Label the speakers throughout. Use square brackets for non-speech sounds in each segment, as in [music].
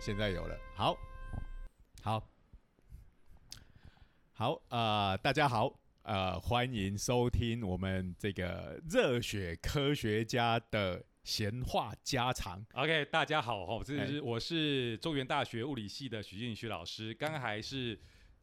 Speaker 1: 现在有了。好，好，好，呃，大家好，呃，欢迎收听我们这个热血科学家的闲话家常。
Speaker 2: OK，大家好哈，这
Speaker 1: 哎
Speaker 2: 是我是中原大学物理系的许进徐老师，刚刚还是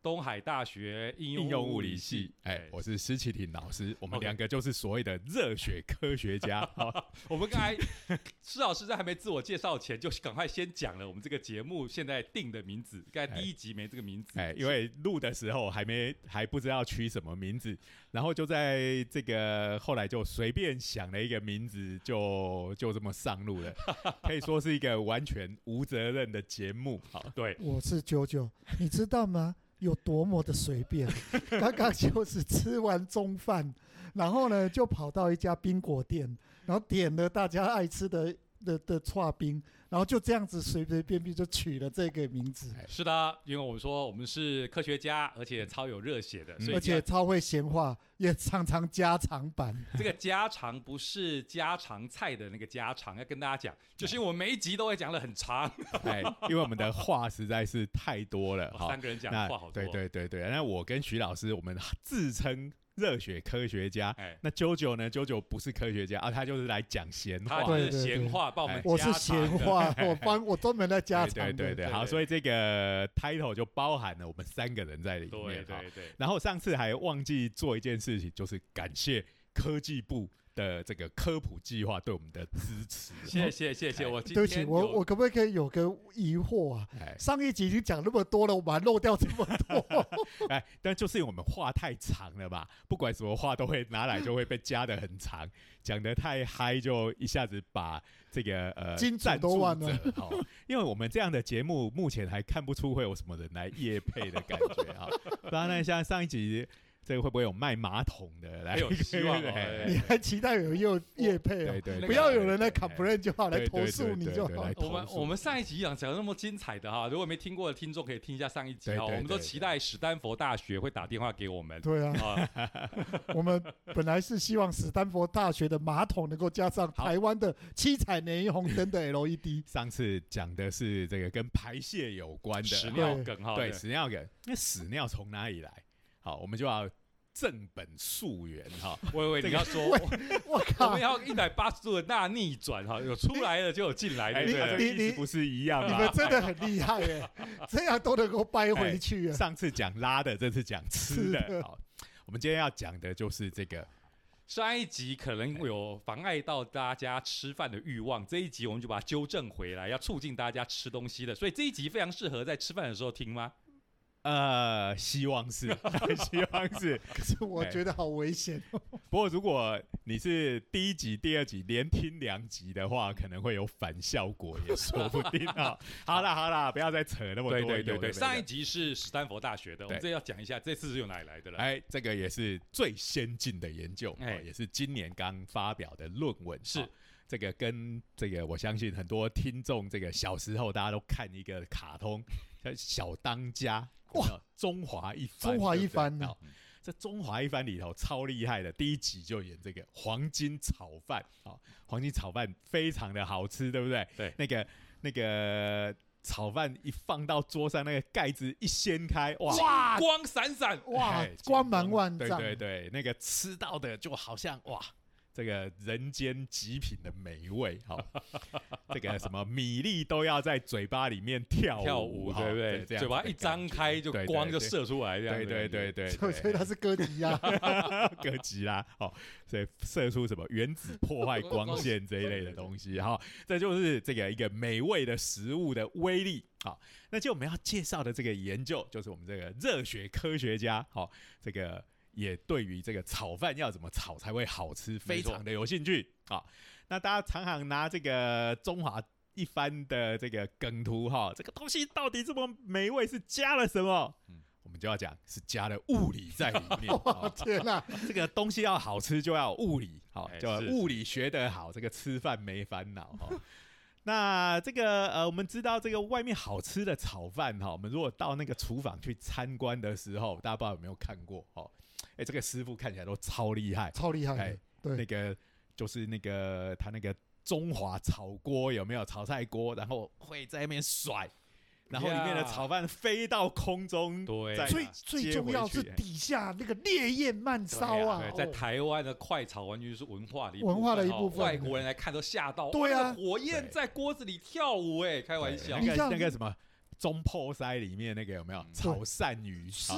Speaker 2: 东海大学应用
Speaker 1: 应用物理
Speaker 2: 理
Speaker 1: 系，哎
Speaker 2: 对，
Speaker 1: 我是施启廷老师，我们
Speaker 2: OK
Speaker 1: 两个就是所谓的热血科学家。[laughs] 好
Speaker 2: 我们刚才 [laughs] 施老师在还没自我介绍前，就赶快先讲了我们这个节目现在定的名字。刚才第一集没这个名字，
Speaker 1: 哎，因为录的时候还没还不知道取什么名字，然后就在这个后来就随便想了一个名字，就就这么上路了，[laughs] 可以说是一个完全无责任的节目。好，
Speaker 2: 对，
Speaker 3: 我是九九，你知道吗？有多么的随便，[laughs] 刚刚就是吃完中饭，然后呢就跑到一家冰果店，然后点了大家爱吃的的的串冰，然后就这样子随随便便就取了这个名字，
Speaker 2: 是的，因为我们说我们是科学家，而且超有热血的，所以
Speaker 3: 而且超会闲话，也常常加长版。[laughs]
Speaker 2: 这个家常不是家常菜的那个家常，要跟大家讲，就是因为我们每一集都会讲的很长，
Speaker 1: 哎，因为我们的话实在是太多了，[laughs] 好
Speaker 2: 三，个人讲
Speaker 1: 那
Speaker 2: 话好多，
Speaker 1: 对对对对，那我跟徐老师，我们自称热血科学家。
Speaker 2: 哎，
Speaker 1: 那九九呢？九九不是科学家啊，他就是来讲闲话
Speaker 2: 闲话，帮我们
Speaker 1: 哎
Speaker 3: 我是闲话，我帮我专门在加
Speaker 1: 对
Speaker 3: 长。
Speaker 1: 对对对，好，所以这个 title 就包含了我们三个人在里
Speaker 2: 对
Speaker 1: 面。对
Speaker 2: 对对，
Speaker 1: 然后上次还忘记做一件事情，就是感谢科技部的这个科普计划对我们的支持。
Speaker 2: 谢谢谢谢，我今
Speaker 3: 对不起，我我可不可以有个疑惑啊？
Speaker 1: 哎
Speaker 3: 上一集已经讲那么多了，我把它漏掉这么多。[laughs]
Speaker 1: 哎，但就是因为我们话太长了吧，不管什么话都会拿来就会被加的很长，讲的太嗨就一下子把这个呃
Speaker 3: 金主
Speaker 1: 赞助
Speaker 3: 都忘了
Speaker 1: 者好，因为我们这样的节目目前还看不出会有什么人来夜配的感觉啊。[laughs] 不然呢，像上一集这个会不会有卖马桶的来？
Speaker 2: 很有希望 [laughs]
Speaker 3: 你还期待有有业配哦？
Speaker 1: 对对，
Speaker 3: 不要有人来 complain 就好，来投诉你就好。
Speaker 2: 我们
Speaker 1: 投诉
Speaker 2: 我们上一集讲讲得那么精彩的哈，如果没听过的听众可以听一下上一集哈。我们都期待史丹佛大学会打电话给我们
Speaker 3: 对啊，
Speaker 2: 啊。[laughs]
Speaker 3: 我们本来是希望史丹佛大学的马桶能够加上台湾的七彩霓虹灯的 [laughs] E LED。
Speaker 1: 上次讲的是这个跟排泄有关的
Speaker 2: 屎尿梗哈，
Speaker 1: 对，屎尿梗，那屎尿从哪里来？好，我们就要正本溯源哈。
Speaker 2: 喂喂，
Speaker 1: 这个
Speaker 2: 你要说，
Speaker 3: 喂 [laughs]
Speaker 2: 我
Speaker 3: 我靠
Speaker 2: 们！要一百八十度的大逆转哈，有出来了就有进来，
Speaker 1: 哎，
Speaker 2: 对不
Speaker 1: 这个
Speaker 2: 对？
Speaker 3: 你
Speaker 1: 意思不是一样吗
Speaker 3: 你们？真的很厉害耶，这样都能够掰回去啊！
Speaker 1: 上次讲拉的，这次讲吃。的好，我们今天要讲的就是这个
Speaker 2: 上一集可能有妨碍到大家吃饭的欲望，这一集我们就把它纠正回来，要促进大家吃东西的。所以这一集非常适合在吃饭的时候听吗？
Speaker 1: 呃，希望是，[laughs] 希望是。
Speaker 3: 可是我觉得好危险哦。
Speaker 1: 不过如果你是第一集、第二集连听两集的话，可能会有反效果，也说不定啊。[laughs] 好啦好啦，不要再扯那么多。
Speaker 2: 对对对对，上一集是史丹佛大学的，我们这要讲一下，这次是用哪里来的了？
Speaker 1: 哎，这个也是最先进的研究，
Speaker 2: 哎
Speaker 1: 哦也是今年刚发表的论文。
Speaker 2: 是
Speaker 1: 哦这个跟这个，我相信很多听众这个小时候大家都看一个卡通叫《小当家》，
Speaker 3: 哇
Speaker 1: 中华一番，
Speaker 3: 中华一番呢
Speaker 1: 哦这中华一番里头超厉害的，第一集就演这个黄金炒饭，哦，黄金炒饭非常的好吃，对不对？
Speaker 2: 对
Speaker 1: 那个那个炒饭一放到桌上，那个盖子一掀开，哇！
Speaker 3: 哇
Speaker 2: 光闪闪，
Speaker 3: 哇
Speaker 1: 哎，
Speaker 3: 光芒万丈！
Speaker 1: 对对对，那个吃到的就好像哇，这个人间极品的美味，好、[laughs] 这个什么米粒都要在嘴巴里面跳
Speaker 2: 跳
Speaker 1: 舞，
Speaker 2: 对不对？
Speaker 1: 这样
Speaker 2: 嘴巴一张开，就光就射出来，这样
Speaker 1: 对对对对。
Speaker 3: 所以所以他是歌吉亚，
Speaker 1: 哥吉拉，哦，所以射出什么原子破坏光线这一类的东西，哈，这就是这个一个美味的食物的威力。好，那就我们要介绍的这个研究，就是我们这个热血科学家，好，这个也对于这个炒饭要怎么炒才会好吃，非常的有兴趣。啊，那大家常常拿这个中华。一番的这个梗图哈，这个东西到底这么美味，是加了什么？
Speaker 2: 嗯
Speaker 1: 我们就要讲是加了物理在里面。[laughs]
Speaker 3: 天哪！
Speaker 1: 这个东西要好吃，就要物理，好、
Speaker 2: 哎
Speaker 1: 就是
Speaker 2: 是
Speaker 1: 物理学得好，这个吃饭没烦恼哈。那这个呃，我们知道这个外面好吃的炒饭哈，我们如果到那个厨房去参观的时候，大家不知道有没有看过哦？哎，这个师傅看起来都超厉害，
Speaker 3: 超厉害
Speaker 1: 哎，
Speaker 3: 对，
Speaker 1: 那个就是那个他那个中华炒锅有没有？炒菜锅，然后会在那边甩，然后里面的炒饭飞到空中，
Speaker 2: 对
Speaker 3: 最最重要是底下那个烈焰慢烧啊，
Speaker 2: 对，在
Speaker 3: 哦
Speaker 2: 台湾的快炒完全是文化的一
Speaker 3: 文化的一
Speaker 2: 哦
Speaker 3: 部分
Speaker 2: 外国人来看都吓到，
Speaker 3: 对啊
Speaker 2: 火焰在锅子里跳舞，哎，开玩笑
Speaker 1: 对那，个
Speaker 3: 你这样
Speaker 1: 那个什么中破塞里面那个有没有
Speaker 2: 嗯
Speaker 1: 炒鳝鱼？
Speaker 3: 是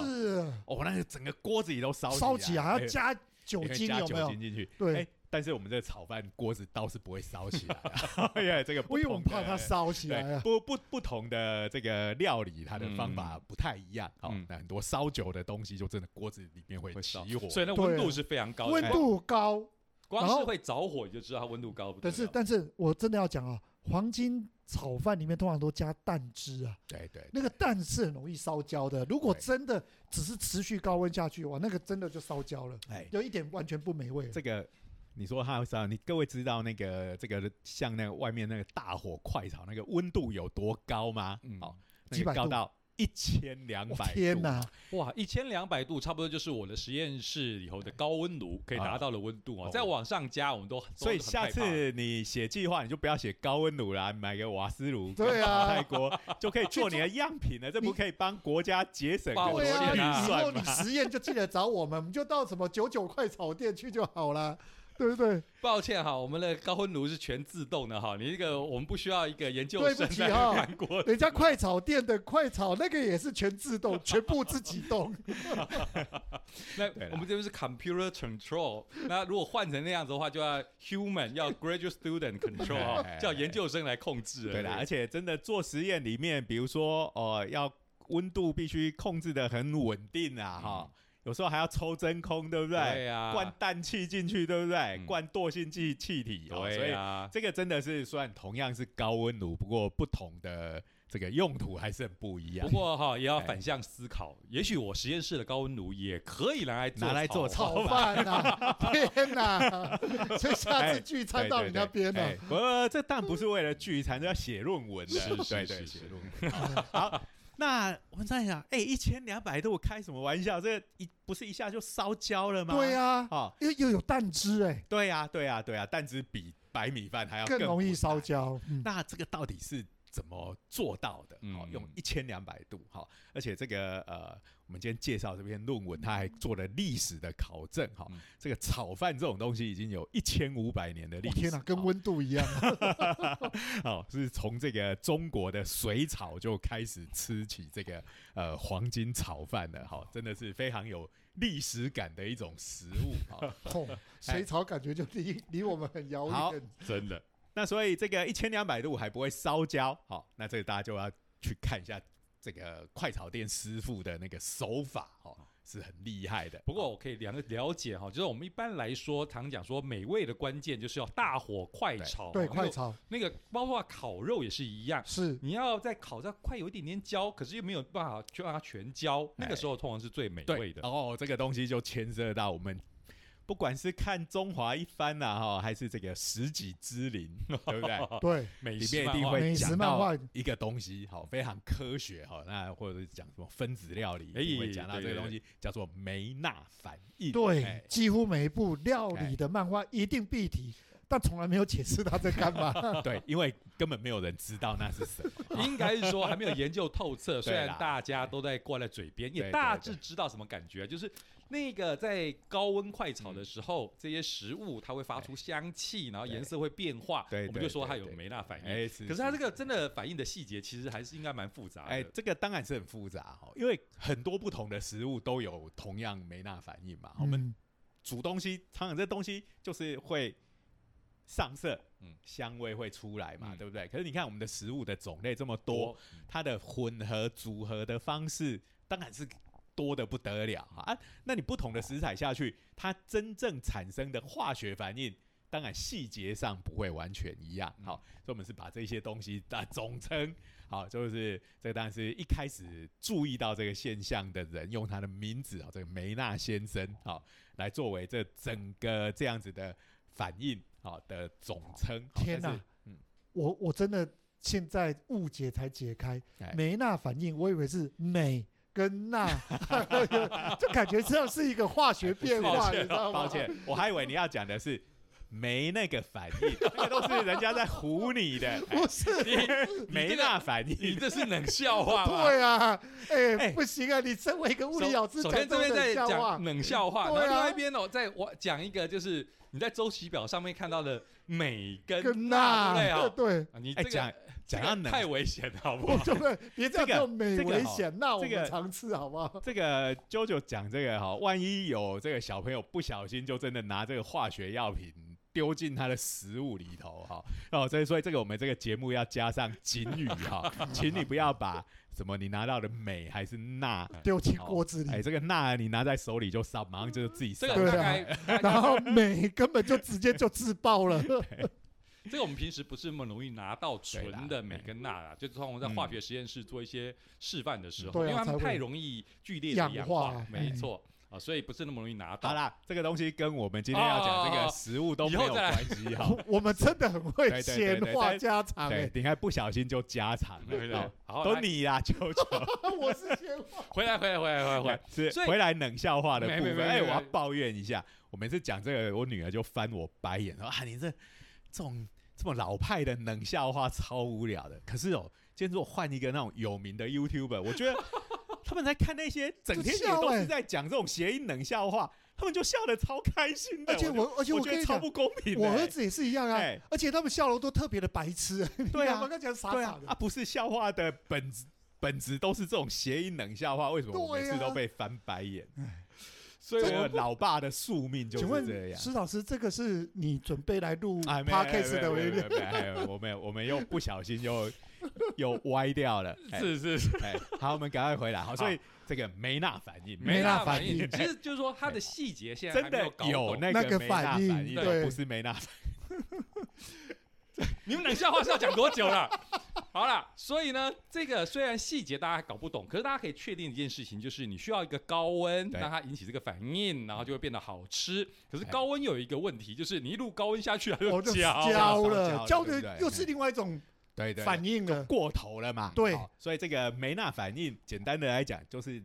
Speaker 1: 哦，那个整个锅子里都烧
Speaker 3: 烧起来 [laughs] 还要
Speaker 1: 哎
Speaker 3: 加酒
Speaker 1: 因为加酒
Speaker 3: 精有没有？
Speaker 1: 精进去？
Speaker 3: 对
Speaker 1: 哎，但是我们这个炒饭锅子倒是不会烧起来啊，[laughs] 因为这个不
Speaker 3: 因为我们怕它烧起来，啊。
Speaker 1: 不不不同的这个料理，它的方法不太一样。好
Speaker 2: 嗯，
Speaker 1: 那很多烧酒的东西，就真的锅子里面会起火。
Speaker 2: 所以那温度是非常高的，
Speaker 3: 温度高，
Speaker 2: 光是会着火你就知道它温度高不。
Speaker 3: 但是但是我真的要讲啊，黄金炒饭里面通常都加蛋汁啊，
Speaker 1: 对对，
Speaker 3: 那个蛋是很容易烧焦的。如果真的只是持续高温下去，哇，那个真的就烧焦了，
Speaker 1: 哎，
Speaker 3: 有一点完全不美味了。
Speaker 1: 这个你说它会烧，你各位知道那个这个像那个外面那个大火快炒那个温度有多高吗？
Speaker 2: 嗯
Speaker 1: 好，那
Speaker 3: 几
Speaker 1: 高到一千两
Speaker 3: 哇
Speaker 1: 百
Speaker 3: 天哪！
Speaker 2: 哇，一千两百度差不多就是我的实验室里头的高温炉可以达到的温度啊
Speaker 1: 哦。
Speaker 2: 再往上加，我们都
Speaker 1: 所以下次你写计划，你就不要写高温炉啦，买个瓦斯炉、[laughs]
Speaker 3: 对啊
Speaker 1: 泰国就可以做你的样品了。这不可以帮国家节省
Speaker 2: 爆
Speaker 1: 很多
Speaker 3: 对啊，
Speaker 2: 天
Speaker 3: 以
Speaker 1: 预算
Speaker 3: 后你？实验就记得找我们，我们就到什么九九快炒店去就好了，对不对？
Speaker 2: 抱歉哈，我们的高温炉是全自动的哈，你这个我们不需要一个研究
Speaker 3: 对不
Speaker 2: 生在
Speaker 3: 起哈
Speaker 2: 看过。
Speaker 3: 人家快炒店的快炒那个也是全自动，全部自己动。[laughs]
Speaker 2: 那我们这边是 computer control，那如果换成那样子的话，就要 human 要 graduate student control [laughs] 叫研究生来控制了。
Speaker 1: 对啦，而且真的做实验里面，比如说哦、要温度必须控制的很稳定啊，哈、有时候还要抽真空，对不对？
Speaker 2: 对呀，
Speaker 1: 灌氮气进去，对不对？
Speaker 2: 嗯
Speaker 1: 灌惰性气气体，哦，所以
Speaker 2: 对呀，
Speaker 1: 这个真的是算同样是高温炉，不过不同的这个用途还是很不一样
Speaker 2: 不。过哈也要
Speaker 1: 哎
Speaker 2: 反向思考，也许我实验室的高温炉也可以拿来
Speaker 1: 拿来做
Speaker 2: 炒
Speaker 3: 炒饭呐、[laughs] 天哪！所以下次聚餐到你那边了、
Speaker 1: 哎不过这当然不是为了聚餐，这要写论文的，
Speaker 2: 是是
Speaker 1: 对对，
Speaker 2: 是是
Speaker 1: 写论文。好，那我们在想，哎，一千两百度开什么玩笑？这一不是一下就烧焦了吗？
Speaker 3: 对呀、
Speaker 1: 哦，
Speaker 3: 又又有蛋汁哎、
Speaker 1: 对呀，对呀，对呀，蛋汁比白米饭还要
Speaker 3: 更容易烧焦。嗯，
Speaker 1: 那这个到底是怎么做到的？
Speaker 2: 嗯
Speaker 1: 好、用一千两百度，好、而且这个呃，我们今天介绍这篇论文，它还做了历史的考证，哈、
Speaker 2: 嗯
Speaker 1: 这个炒饭这种东西已经有一千五百年的历史，
Speaker 3: 天哪，跟
Speaker 1: 好
Speaker 3: 温度一样。[laughs]
Speaker 1: 好、是从这个中国的水草就开始吃起这个呃黄金炒饭的，哈、真的是非常有历史感的一种食物，哈、[laughs]
Speaker 3: 哦，水草感觉就离离我们很遥
Speaker 1: 好
Speaker 3: 远。
Speaker 2: 真的。
Speaker 1: 那所以这个一千两百度还不会烧焦，好、那这个大家就要去看一下这个快炒店师傅的那个手法，哦，是很厉害的。
Speaker 2: 不过我可以了了解哈，就是我们一般来说，常讲说美味的关键就是要大火快炒，
Speaker 3: 对，
Speaker 2: 哦
Speaker 3: 快炒
Speaker 2: 那个那个包括烤肉也是一样。
Speaker 3: 是
Speaker 2: 你要在烤到快有一点点焦，可是又没有办法就让它全焦，那个时候通常是最美味的。
Speaker 1: 哦，这个东西就牵涉到我们。不管是看中华一番呐、哈，还是这个十几之灵，[laughs] 对不对？
Speaker 3: 对，
Speaker 2: 美
Speaker 1: 里面一定会讲到一个东西，好，非常科学，哈，那或者是讲什么分子料理，会讲到这个东西，叫做梅纳反应。
Speaker 3: 对
Speaker 1: 哎，
Speaker 3: 几乎每一部料理的漫画一定必提，但从来没有解释他在干嘛。[laughs]
Speaker 1: 对，因为根本没有人知道那是什么。[laughs]
Speaker 2: 应该是说还没有研究透彻，虽然大家都在挂在嘴边，也大致知道什么感觉，就是那个在高温快炒的时候，这些食物它会发出香气，然后颜色会变化，
Speaker 1: 对
Speaker 2: 我们就说它有梅纳反应。
Speaker 1: 哎，是
Speaker 2: 可是它这个真的反应的细节，其实还是应该蛮复杂的。
Speaker 1: 哎，这个当然是很复杂哈，因为很多不同的食物都有同样梅纳反应嘛。我们
Speaker 3: 嗯
Speaker 1: 煮东西，常常这东西就是会上色，
Speaker 2: 嗯
Speaker 1: 香味会出来嘛，
Speaker 2: 嗯
Speaker 1: 对不对？可是你看我们的食物的种类这么多，
Speaker 2: 多，
Speaker 1: 它的混合组合的方式当然是多的不得了啊。那你不同的食材下去，它真正产生的化学反应。当然，细节上不会完全一样，
Speaker 2: 嗯
Speaker 1: 好，所以我们是把这些东西的总称，好，就是这当然是一开始注意到这个现象的人，用他的名字啊，这个梅纳先生，好，来作为这整个这样子的反应，好的总称。
Speaker 3: 天哪
Speaker 1: 嗯，
Speaker 3: 我我真的现在误解才解开，
Speaker 1: 哎
Speaker 3: 梅纳反应，我以为是镁跟钠，[laughs] 就感觉这样是一个化学变化，[laughs] 你知道吗？
Speaker 1: 抱歉，我还以为你要讲的是没那个反应，[laughs] 那个都是人家在唬你的，哎
Speaker 3: 不是，
Speaker 1: 没那反应
Speaker 2: 你
Speaker 1: 应。
Speaker 2: 这是冷笑话吗？
Speaker 3: 对啊，哎、
Speaker 1: 哎
Speaker 3: 不行啊！你身为一个物理老师，
Speaker 2: 首先这边在
Speaker 3: 讲冷笑话
Speaker 2: 然后另外一边哦，在我讲一个就是你在周期表上面看到的镁跟
Speaker 3: 跟
Speaker 2: 钠，对
Speaker 3: 那
Speaker 2: 不对啊？你这个
Speaker 1: 哎讲讲到冷
Speaker 2: 这个太危险了，好不好？
Speaker 3: 别这
Speaker 1: 个
Speaker 3: 美
Speaker 1: 这个
Speaker 3: 危险，那我
Speaker 1: 这个
Speaker 3: 们常吃好不好？
Speaker 1: 这个啾啾讲这个哈，万一有这个小朋友不小心就真的拿这个化学药品丢进他的食物里头哈，哦，所以所以这个我们这个节目要加上警语哈，[laughs] 请你不要把什么你拿到的镁还是钠，
Speaker 3: 丢进锅子里，
Speaker 1: 哎，这个钠你拿在手里就烧，马上就自己烧
Speaker 2: 这。
Speaker 3: 对啊
Speaker 2: 个，大概
Speaker 3: 然后镁根本就直接就自爆了。[laughs]
Speaker 2: 这个我们平时不是那么容易拿到纯的
Speaker 1: 对啦
Speaker 2: 镁跟钠啦，就通常在
Speaker 1: 嗯
Speaker 2: 化学实验室做一些示范的时候，因为它们太容易剧烈的
Speaker 3: 氧
Speaker 2: 氧
Speaker 3: 化哎
Speaker 2: 没错啊，所以不是那么容易拿到。
Speaker 1: 好啦，这个东西跟我们今天要讲这
Speaker 2: 哦
Speaker 1: 个食物都没有关系哈。[laughs]
Speaker 3: 我们真的很会闲话家常
Speaker 1: 对
Speaker 3: 哎，，
Speaker 1: 你看不小心就加长
Speaker 2: 对对对
Speaker 1: 了，
Speaker 2: 好，
Speaker 1: 都你啦，球球。
Speaker 3: 我是闲话。
Speaker 2: 回来回来回来回来
Speaker 1: 是回来冷笑话的部分。哎，我要抱怨一下，我每次讲这个，我女儿就翻我白眼，说啊，你这这种这么老派的冷笑话超无聊的。可是哦，今天如果换一个那种有名的 YouTuber，我觉得 [laughs] 他们在看那些整天也都是在讲这种谐音冷笑话，他们就笑得超开心的。
Speaker 3: 而且
Speaker 1: 我
Speaker 3: 我而且
Speaker 1: 我觉得超不公平的。
Speaker 3: 我儿子也是一样啊
Speaker 1: 哎，
Speaker 3: 而且他们笑容都特别的白痴。[laughs]
Speaker 1: 对啊
Speaker 3: 我刚讲傻傻的，
Speaker 1: 对啊啊，不是笑话的本质。本质都是这种谐音冷笑话，为什么我每次都被翻白眼？
Speaker 2: 所以我
Speaker 1: 老爸的宿命就
Speaker 3: 请问
Speaker 1: 是这样。
Speaker 3: 施老师，这个是你准备来录 podcast 的
Speaker 1: 没有
Speaker 3: 为
Speaker 1: 没有没有没有我们我们又不小心又 [laughs] 又歪掉了。哎
Speaker 2: 是是是，
Speaker 1: 哎，好，我们赶快回来。好，所以这个梅纳反应，
Speaker 3: 梅纳反
Speaker 2: 应，其实 [laughs] 就是说它的细节现在
Speaker 1: 真的有那
Speaker 3: 那个
Speaker 1: 个梅纳
Speaker 3: 反应对
Speaker 1: 不是梅纳反 [laughs]
Speaker 2: 你们冷笑话是要讲多久了？好了，所以呢，这个虽然细节大家搞不懂，可是大家可以确定一件事情，就是你需要一个高温
Speaker 1: 对
Speaker 2: 让它引起这个反应，然后就会变得好吃。可是
Speaker 1: 哎
Speaker 2: 高温有一个问题，就是你一路高温下去，它
Speaker 3: 就
Speaker 2: 就焦了。
Speaker 3: 焦的又是另外一种
Speaker 1: 对对
Speaker 3: 反应了。
Speaker 1: 过头了嘛？
Speaker 3: 对
Speaker 1: 所以这个梅纳反应，简单的来讲就是。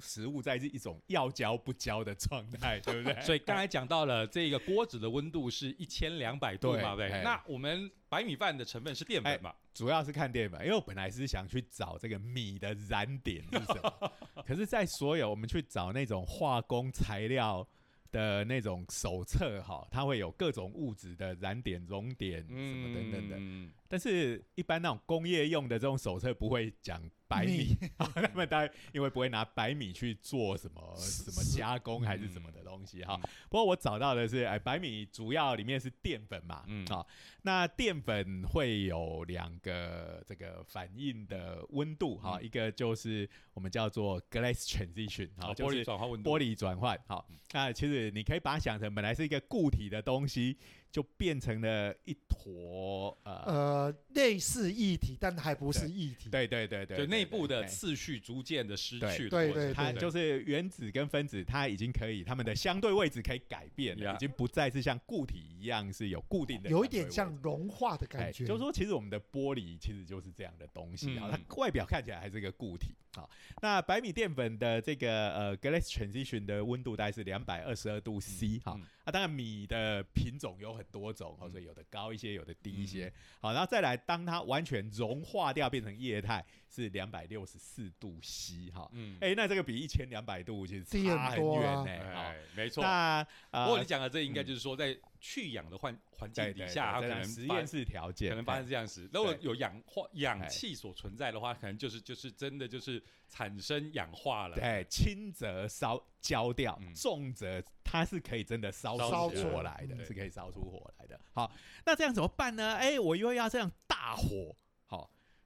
Speaker 1: 食物在是一种要焦不焦的状态，对不对？[laughs]
Speaker 2: 所以刚才讲到了这个锅子的温度是一千两百度嘛，对不
Speaker 1: 哎
Speaker 2: 对？那我们白米饭的成分是淀粉嘛？
Speaker 1: 主要是看淀粉，因为我本来是想去找这个米的燃点是什么，[laughs] 可是，在所有我们去找那种化工材料的那种手册哈，它会有各种物质的燃点、熔点什么等等的，
Speaker 2: 嗯，
Speaker 1: 但是一般那种工业用的这种手册不会讲白米，[laughs] 他们当然因为不会拿白米去做什么什么加工还是什么的东西哈。不过我找到的是，哎，白米主要里面是淀粉嘛，
Speaker 2: 嗯。
Speaker 1: 嗯，好，那淀粉会有两个这个反应的温度哈，
Speaker 2: 嗯。
Speaker 1: 一个就是我们叫做 glass transition 哈，
Speaker 2: 好，玻璃
Speaker 1: 就是
Speaker 2: 转化温度，
Speaker 1: 玻璃转换。好，那其实你可以把它想成本来是一个固体的东西，就变成了一坨呃，
Speaker 3: 呃，类似液体，但还不是液体。
Speaker 1: 对对对对，
Speaker 2: 就内部的次序逐渐的失去了
Speaker 3: 对对对
Speaker 1: 它就是原子跟分子，它已经可以它们的相对位置可以改变了已经不再是像固体一样是有固定的，
Speaker 3: 有一点像。融化的
Speaker 1: 哎，
Speaker 3: 感觉。
Speaker 1: 就是说，其实我们的玻璃其实就是这样的东西啊，
Speaker 2: 嗯
Speaker 1: 它外表看起来还是个固体啊。那白米淀粉的这个呃 glass transition 的温度大概是两百二十二度 C 哈、
Speaker 2: 嗯
Speaker 1: 啊，当然米的品种有很多种，哦，
Speaker 2: 嗯
Speaker 1: 所以有的高一些，有的低一些。好，然后再来，当它完全融化掉变成液态，是两百六十四度 C 哈。
Speaker 2: 嗯，
Speaker 1: 哎、那这个比一千两百度其实差很远呢、
Speaker 2: 没错。
Speaker 1: 那
Speaker 2: 不过
Speaker 1: 呃
Speaker 2: 你讲的这应该就是说，在去氧的环环境底下，它可能
Speaker 1: 实验室条件
Speaker 2: 可能发生这样子。如果有氧化氧
Speaker 1: 哎
Speaker 2: 气所存在的话，可能就是就是真的就是产生氧化了。
Speaker 1: 对，轻则烧焦掉，
Speaker 2: 嗯
Speaker 1: 重则它是可以真的烧出
Speaker 2: 烧出来
Speaker 1: 火来的，是可以烧出火来的。好，那这样怎么办呢？哎，我又要这样大火，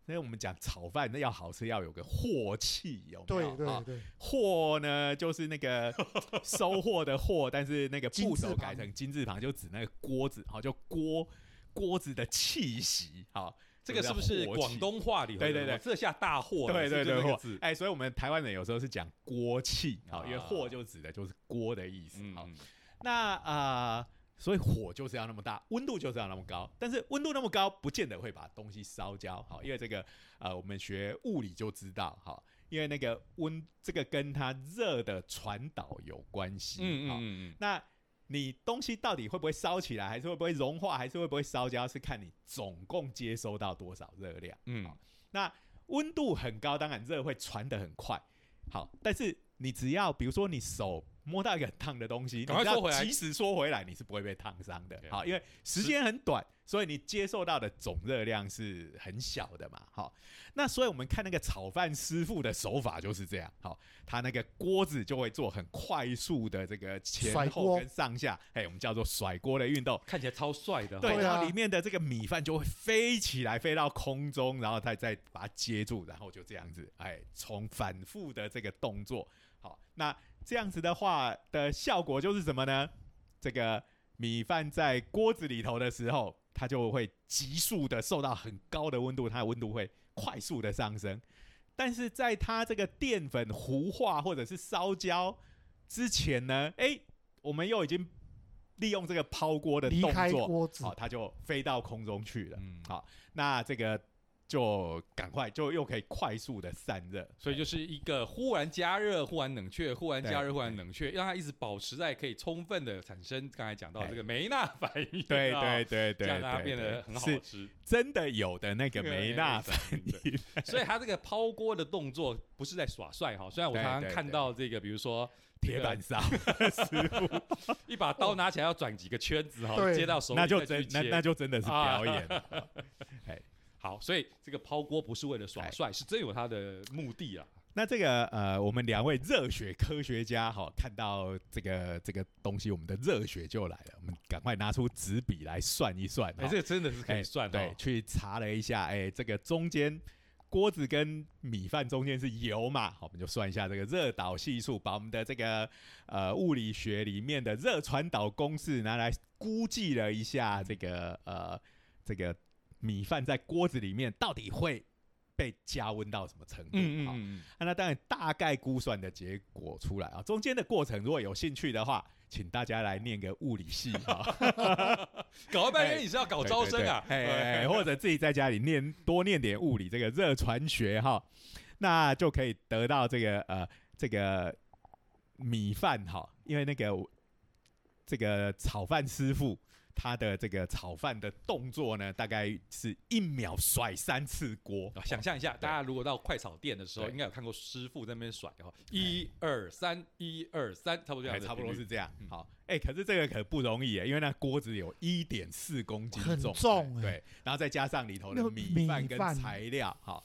Speaker 1: 好，所以我们讲炒饭那要好吃，要有个镬气，有没
Speaker 3: 对
Speaker 1: 有？好
Speaker 3: 对对，
Speaker 1: 货呢，就是那个 [laughs] 收获的货，但是那个部
Speaker 3: 金字旁
Speaker 1: 首改成金字旁，就指那个锅子，好，就锅锅子的气息，好，
Speaker 2: 这个是不是广东话里？
Speaker 1: 对对对
Speaker 2: 这下大祸了。
Speaker 1: 对对对。哎，所以我们台湾人有时候是讲锅气，好，因为
Speaker 2: 啊
Speaker 1: 货就指的就是锅的意思，好，那啊、呃所以火就是要那么大，温度就是要那么高，但是温度那么高，不见得会把东西烧焦，好，因为这个呃，我们学物理就知道，好，因为那个温这个跟它热的传导有关系，好
Speaker 2: 嗯嗯嗯嗯，
Speaker 1: 那你东西到底会不会烧起来，还是会不会融化，还是会不会烧焦，是看你总共接收到多少热量。
Speaker 2: 嗯
Speaker 1: 好那温度很高，当然热会传得很快。好，但是你只要比如说你手摸到一个很烫的东西，
Speaker 2: 赶快缩回来
Speaker 1: 及时缩回来，你是不会被烫伤的。好，因为时间很短，所以你接受到的总热量是很小的嘛。好，那所以我们看那个炒饭师傅的手法就是这样。好，他那个锅子就会做很快速的这个前后跟上下，哎，我们叫做甩锅的运动。
Speaker 2: 看起来超帅的。
Speaker 1: 对，然后里面的这个米饭就会飞起来，飞到空中，然后再再把它接住，然后就这样子，哎，从反复的这个动作，好，那这样子的话的效果就是什么呢？这个米饭在锅子里头的时候，它就会急速的受到很高的温度，它的温度会快速的上升。但是在它这个淀粉糊化或者是烧焦之前呢，哎，我们又已经利用这个抛锅的动作，好、，它就飞到空中去了。
Speaker 2: 嗯，
Speaker 1: 好，那这个就赶快就又可以快速的散热，
Speaker 2: 所以就是一个忽然加热、忽然冷却、忽然加热、忽然冷却，让它一直保持在可以充分的产生刚才讲到这个梅纳反应，
Speaker 1: 对
Speaker 2: 啊
Speaker 1: 对对对，
Speaker 2: 让它
Speaker 1: 对
Speaker 2: 变得很好吃。
Speaker 1: 真的有的那个梅纳反
Speaker 2: 对
Speaker 1: 应，[laughs]
Speaker 2: 所以它这个抛锅的动作不是在耍帅哈，虽然我
Speaker 1: 对
Speaker 2: 常常看到这个，比如说
Speaker 1: 铁板烧师傅，[laughs]
Speaker 2: 一把刀拿起来要转几个圈子哈，
Speaker 3: 对
Speaker 2: 接到手里
Speaker 1: 那就真那那就真的是表演。了。[laughs]
Speaker 2: 好，所以这个抛锅不是为了耍帅，是真有它的目的啊。
Speaker 1: 那这个呃，我们两位热血科学家哈、看到这个这个东西，我们的热血就来了，我们赶快拿出纸笔来算一算。
Speaker 2: 哎，
Speaker 1: 哈
Speaker 2: 这个真的是可以算
Speaker 1: 对
Speaker 2: 哦，。
Speaker 1: 去查了一下，哎，这个中间锅子跟米饭中间是油嘛，好，我们就算一下这个热导系数，把我们的这个呃物理学里面的热传导公式拿来估计了一下，这个呃这个米饭在锅子里面到底会被加温到什么程度？好
Speaker 2: 嗯嗯嗯，
Speaker 1: 啊那当然大概估算的结果出来啊，中间的过程如果有兴趣的话，请大家来念个物理系 [laughs] 哈。
Speaker 2: 搞了半天你是要搞招生啊？
Speaker 1: 哎或者自己在家里念多念点物理，这个热传学哈，那就可以得到这个呃这个米饭哈，因为那个这个炒饭师傅。他的这个炒饭的动作呢，大概是一秒甩三次锅。
Speaker 2: 啊想象一下，大家如果到快炒店的时候，
Speaker 1: 对。
Speaker 2: 应该有看过师傅在那边甩哈，一二三，一二三，差不多这样子，
Speaker 1: 哎差不多是这样
Speaker 2: 嗯。
Speaker 1: 好，哎，可是这个可不容易耶，因为那锅子有一点四公斤
Speaker 3: 很
Speaker 1: 重，对，然后再加上里头的米饭跟材料，好，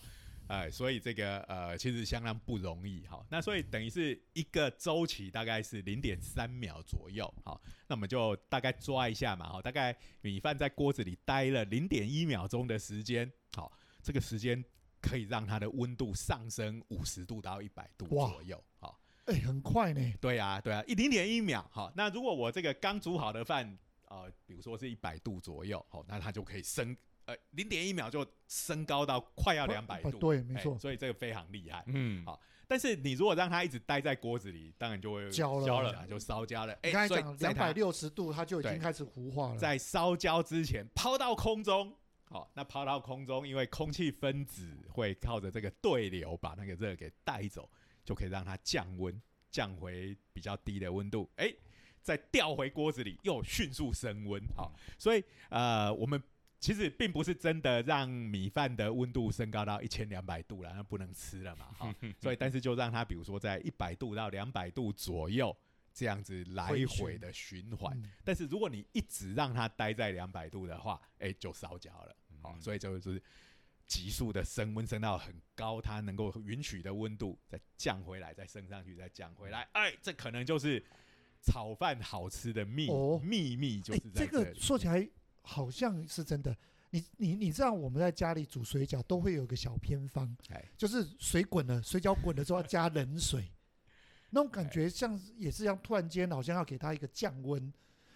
Speaker 1: 呃，所以这个呃其实相当不容易，哈，那所以等于是一个周期大概是零点三秒左右，好，那我们就大概抓一下嘛，好，大概米饭在锅子里待了零点一秒钟的时间，好，这个时间可以让它的温度上升五十度到一百度左右，好。
Speaker 3: 哎，很快呢，
Speaker 1: 对啊，对啊，一零点一秒，好，那如果我这个刚煮好的饭，呃，比如说是一百度左右，好，那它就可以升，呃，零点一秒就升高到快要两百度，
Speaker 3: 对，没错，
Speaker 1: 哎所以这个非常厉害。
Speaker 2: 嗯，
Speaker 1: 好但是你如果让它一直待在锅子里，当然就会
Speaker 3: 焦了
Speaker 1: 焦了，就烧焦了。哎、
Speaker 3: 你刚才讲两百六十度，它就已经开始糊化了。
Speaker 1: 在烧焦之前抛到空中，好，那抛到空中，因为空气分子会靠着这个对流把那个热给带走，就可以让它降温，降回比较低的温度，哎、再调回锅子里又迅速升温，好，所以呃，我们其实并不是真的让米饭的温度升高到一千两百度了，那不能吃了嘛，哈，[laughs] 所以但是就让它比如说在一百度到两百度左右这样子来
Speaker 3: 回
Speaker 1: 的循环。
Speaker 3: 嗯
Speaker 1: 但是如果你一直让它待在两百度的话，哎、就烧焦了。好、
Speaker 2: 嗯
Speaker 1: 所以就是急速的升温，升到很高，它能够允许的温度，再降回来，再升上去，再降回来。哎，这可能就是炒饭好吃的秘、
Speaker 3: 哦
Speaker 1: 秘密，就
Speaker 3: 哎
Speaker 1: 是，在
Speaker 3: 这个说起来好像是真的。你你你知道我们在家里煮水饺都会有个小偏方，
Speaker 1: 哎，
Speaker 3: 就是水滚了，水饺滚了之后要加冷水，那种感觉像也是像突然间好像要给它一个降温。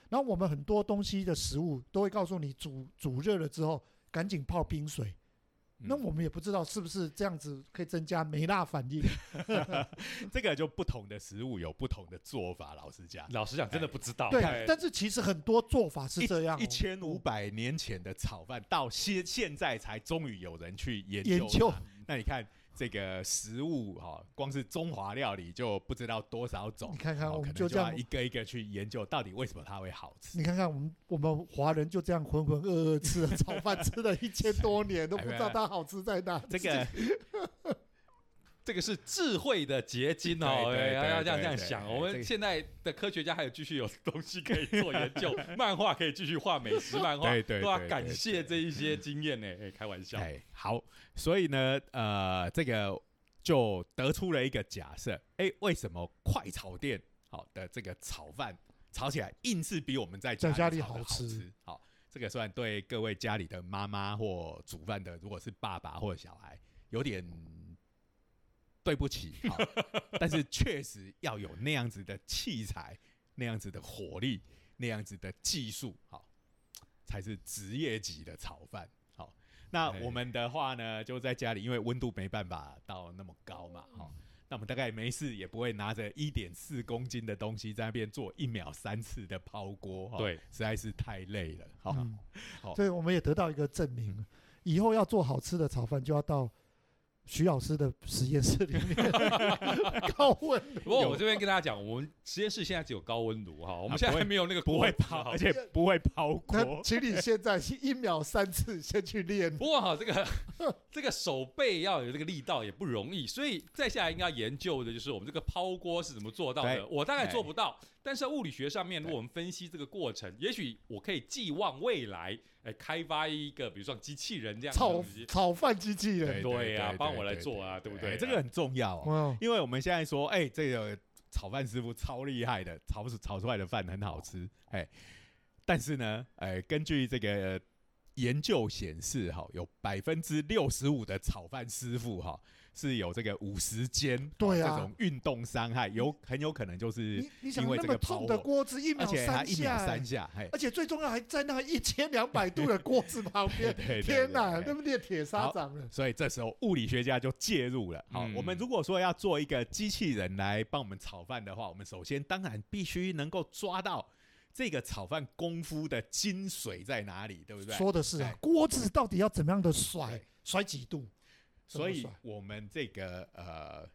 Speaker 3: 然后我们很多东西的食物都会告诉你煮煮热了之后赶紧泡冰水，那
Speaker 1: 嗯
Speaker 3: 我们也不知道是不是这样子可以增加梅纳反应。[laughs]
Speaker 1: 这个就不同的食物有不同的做法。老实讲，
Speaker 2: 老实讲，真的不知道。
Speaker 3: 对
Speaker 2: 哎，
Speaker 3: 但是其实很多做法是这样、哦，
Speaker 1: 一千五百年前的炒饭，到现现在才终于有人去研究
Speaker 3: 研究
Speaker 1: 那你看这个食物哈，光是中华料理就不知道多少种
Speaker 3: 你。看看，我们就这样
Speaker 1: 就一，个一个去研究，到底为什么它会好吃
Speaker 3: 你。看看我们我们华人就这样浑浑噩噩吃了 [laughs] 炒饭，吃了一千多年，都不知道它好吃在哪。
Speaker 1: 这个
Speaker 2: 这个是智慧的结晶哦，要要这样这样想。我们现在的科学家还有继续有东西可以做研究，[laughs] 漫画可以继续画美食漫画，
Speaker 1: 对对
Speaker 2: 都要感谢这一些经验呢。哎，开玩笑，
Speaker 1: 哎，好，所以呢，呃，这个就得出了一个假设，哎，为什么快炒店好的这个炒饭炒起来硬是比我们在
Speaker 3: 在家里
Speaker 1: 好
Speaker 3: 好吃
Speaker 1: 吃？好，这个算对各位家里的妈妈或煮饭的，如果是爸爸或者小孩，有点对不起，[laughs] 好，但是确实要有那样子的器材、那样子的火力、那样子的技术，好，才是职业级的炒饭。好，那
Speaker 2: 哎。
Speaker 1: 我们的话呢，就在家里，因为温度没办法到那么高嘛，好，那我们大概没事也不会拿着一点四公斤的东西在那边做一秒三次的抛锅，哈
Speaker 2: 对，
Speaker 1: 实在是太累了。好，
Speaker 3: 嗯。
Speaker 1: 好，
Speaker 3: 所以我们也得到一个证明，以后要做好吃的炒饭，就要到徐老师的实验室里面 [laughs] 高温。[laughs]
Speaker 2: 不过我这边跟大家讲，我们实验室现在只有高温炉哈，我们现在没有那个
Speaker 1: 不会抛，而且不会抛
Speaker 3: 那
Speaker 1: 锅。
Speaker 3: 请你现在一秒三次先去练。[laughs]
Speaker 2: 不过哈，这个这个手背要有这个力道也不容易，所以再下来应该研究的就是我们这个抛锅是怎么做到的。我大概做不到，但是在物理学上面，如果我们分析这个过程，也许我可以寄望未来，哎，开发一个比如说机器人这样的
Speaker 3: 炒。炒饭机器人，
Speaker 2: 对呀帮我来做啊对不对
Speaker 1: 这个很重要因为我们现在说，哎，这个炒饭师傅超厉害的，炒出炒出来的饭很好吃，哎，但是呢，哎，根据这个研究显示，哈，有百分之六十五的炒饭师傅哈是有这个五十肩，
Speaker 3: 对啊
Speaker 1: 这种运动伤害，有很有可能就是因为这个抛
Speaker 3: 重的
Speaker 1: 火
Speaker 3: 锅子一秒三下，
Speaker 1: 三下，嘿，
Speaker 3: 而且最重要还在那个一千两百度的锅子旁边，[laughs] 天哪，
Speaker 1: 对
Speaker 3: 那不练铁砂掌了。
Speaker 1: 所以这时候物理学家就介入了。好，
Speaker 2: 嗯
Speaker 1: 我们如果说要做一个机器人来帮我们炒饭的话，我们首先当然必须能够抓到这个炒饭功夫的精髓在哪里，对不对？
Speaker 3: 说的是啊
Speaker 1: 哎，
Speaker 3: 锅子到底要怎么样的甩，甩几度？
Speaker 1: 所以我们这个呃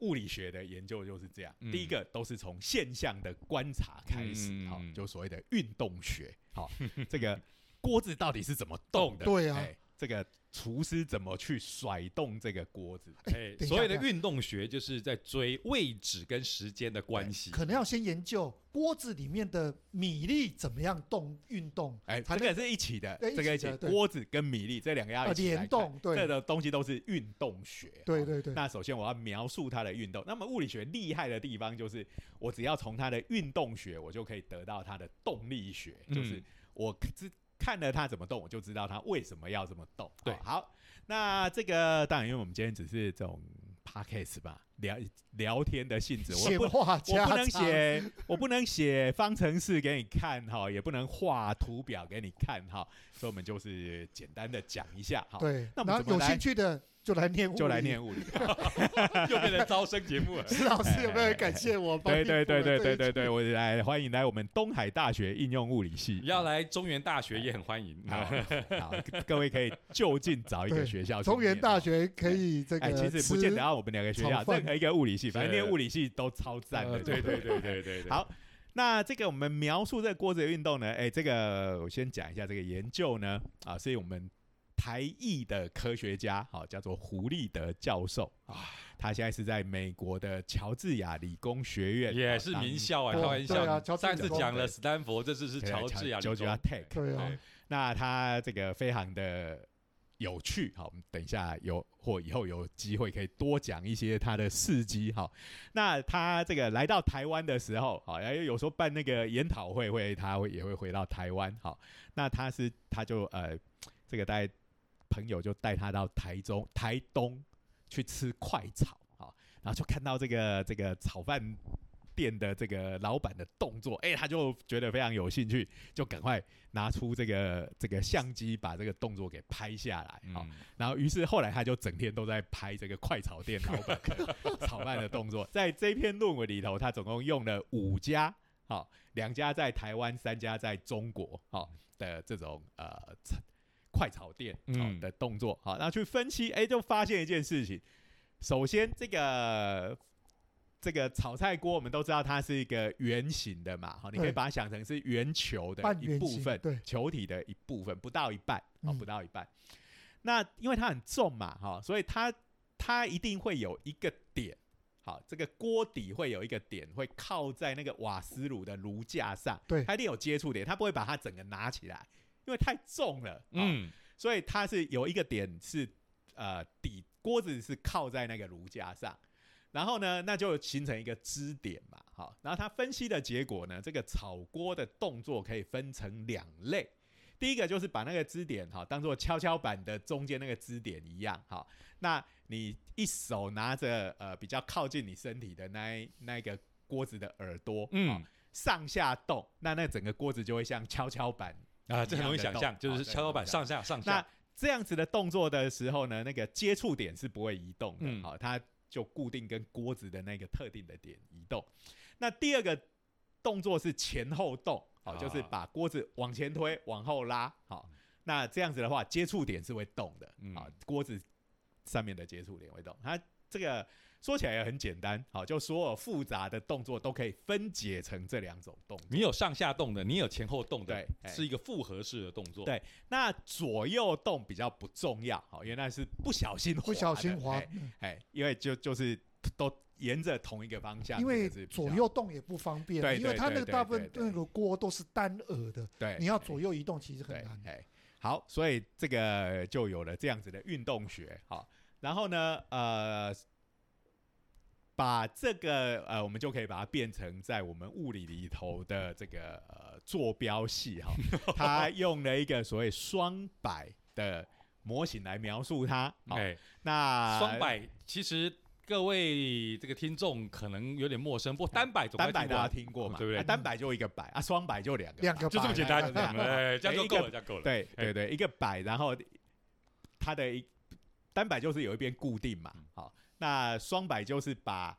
Speaker 1: 物理学的研究就是这样。
Speaker 2: 嗯
Speaker 1: 第一个都是从现象的观察开始，好、
Speaker 2: 嗯嗯嗯
Speaker 1: 就所谓的运动学。好，[laughs] 这个锅子到底是怎么动的？
Speaker 3: 对啊
Speaker 1: 哎这个厨师怎么去甩动这个锅子？
Speaker 2: 哎，所谓的运动学就是在追位置跟时间的关系。
Speaker 3: 可能要先研究锅子里面的米粒怎么样动运动，
Speaker 1: 哎，
Speaker 3: 才
Speaker 1: 这个是一起的，
Speaker 3: 对
Speaker 1: 这个一起锅子跟米粒这两个要
Speaker 3: 联动，
Speaker 1: 这
Speaker 3: 对
Speaker 1: 个东西都是运动学。好
Speaker 3: 对对对，
Speaker 1: 那首先我要描述它的运动。那么物理学厉害的地方就是，我只要从它的运动学，我就可以得到它的动力学，就是
Speaker 2: 嗯
Speaker 1: 我知看了它怎么动，我就知道它为什么要这么动。
Speaker 2: 对
Speaker 1: 好，好那这个当然，因为我们今天只是这种 podcast 吧，聊聊天的性质，我不。我不能写，[laughs] 我不能写方程式给你看哈，也不能画图表给你看哈，所以我们就是简单的讲一下哈，
Speaker 3: 对，
Speaker 1: 那我们
Speaker 3: 有兴趣的就来念，
Speaker 1: 就来。念物理。[laughs]
Speaker 2: 又变成招生节目了。
Speaker 3: 石老师有没有感谢我？帮
Speaker 1: 对
Speaker 3: 你
Speaker 1: 对对对对对对，我来欢迎来我们东海大学应用物理系。
Speaker 2: 要来中原大学也很欢迎。
Speaker 1: 好，好，各位可以就近找一个
Speaker 3: 对
Speaker 1: 学校
Speaker 3: 中原大。学可以这
Speaker 1: 哎，
Speaker 3: 个
Speaker 1: 其实不见得
Speaker 3: 吃
Speaker 1: 要我们两个学校，任何一个物理系，反正念物理系都超赞的。
Speaker 2: 呃对对对对对对。
Speaker 1: 好，那这个我们描述这个锅子的运动呢，哎，这个我先讲一下这个研究呢，啊，是我们台艺的科学家，好、叫做胡立德教授啊，他现在是在美国的乔治亚理工学院，
Speaker 2: 也是名校啊，
Speaker 3: 哦
Speaker 2: 开玩笑。上次讲了斯坦福，这次是
Speaker 1: 对
Speaker 2: 乔治亚理工。
Speaker 1: Tech，
Speaker 3: 对啊，
Speaker 1: 那他这个非常的有趣，好，我们等一下有或以后有机会可以多讲一些他的事迹，好。那他这个来到台湾的时候，好，然后有时候办那个研讨会会，他会也会回到台湾，好。那他是他就呃，这个带朋友就带他到台中、台东去吃快炒，好，然后就看到这个这个炒饭。店的这个老板的动作，哎、他就觉得非常有兴趣，就赶快拿出这个这个相机，把这个动作给拍下来。好、
Speaker 2: 嗯
Speaker 1: 然后于是后来他就整天都在拍这个快炒店老板 [laughs] 炒饭的动作。在这篇论文里头，他总共用了五家，好、两家在台湾，三家在中国，好、的这种呃炒快炒店、哦
Speaker 2: 嗯
Speaker 1: 的动作，好，然后去分析，哎，就发现一件事情。首先这个这个炒菜锅，我们都知道它是一个圆形的嘛，好，你可以把它想成是圆球的一部分，
Speaker 3: 对。
Speaker 1: 球体的一部分，不到一半，哦，
Speaker 3: 嗯。
Speaker 1: 不到一半。那因为它很重嘛，哈，所以它它一定会有一个点，好，这个锅底会有一个点会靠在那个瓦斯炉的炉架上，
Speaker 3: 对。
Speaker 1: 它一定有接触点，它不会把它整个拿起来，因为太重了，嗯，
Speaker 2: 嗯，
Speaker 1: 所以它是有一个点是呃底锅子是靠在那个炉架上，然后呢，那就形成一个支点嘛，好，然后他分析的结果呢，这个炒锅的动作可以分成两类。第一个就是把那个支点哈当做跷跷板的中间那个支点一样，好，那你一手拿着呃比较靠近你身体的那一那个锅子的耳朵，
Speaker 2: 嗯。
Speaker 1: 嗯，上下动，那那整个锅子就会像跷跷板
Speaker 2: 啊，这很容易想象，就是跷跷板上下上下。
Speaker 1: 那，这样子的动作的时候呢，那个接触点是不会移动的，
Speaker 2: 嗯。
Speaker 1: 好、它就固定跟锅子的那个特定的点移动。那第二个动作是前后动，好、
Speaker 2: 啊。
Speaker 1: 就是把锅子往前推、往后拉，好、那这样子的话，接触点是会动的，
Speaker 2: 嗯。
Speaker 1: 好、锅子上面的接触点会动。它这个说起来也很简单，好、就所有复杂的动作都可以分解成这两种动作。
Speaker 2: 你有上下动的，你有前后动的
Speaker 1: 对，哎
Speaker 2: 是一个复合式的动作。
Speaker 1: 对那左右动比较不重要，好，因为那是不小心
Speaker 3: 不小心滑
Speaker 1: 哎哎，因为就就是都沿着同一个方向，
Speaker 3: 因为左右动也不方便，
Speaker 1: 对
Speaker 3: 因为它那个大部分那个锅都是单耳的，
Speaker 1: 对，
Speaker 3: 你要左右移动其实很
Speaker 1: 对
Speaker 3: 难，。
Speaker 1: 哎，好，所以这个就有了这样子的运动学，好，然后呢，呃，把这个呃，我们就可以把它变成在我们物理里头的这个呃坐标系哈，[laughs] 它用了一个所谓双摆的模型来描述它，好，
Speaker 2: 哎，
Speaker 1: 那
Speaker 2: 双摆其实各位这个听众可能有点陌生，不过单摆总
Speaker 1: 单摆大家
Speaker 2: 该听过
Speaker 1: 嘛，
Speaker 2: 对不对？
Speaker 1: 啊单摆就一个摆啊，双摆就两个摆，
Speaker 3: 两个
Speaker 2: 就这么
Speaker 3: 摆
Speaker 2: 简单，
Speaker 1: 就这样
Speaker 2: 哎，这样就
Speaker 1: 一个
Speaker 2: 够了，这样够了。
Speaker 1: 对
Speaker 2: 哎。
Speaker 1: 对对，一个摆，然后它的一单摆就是有一边固定嘛，
Speaker 2: 嗯。
Speaker 1: 好，那双摆就是把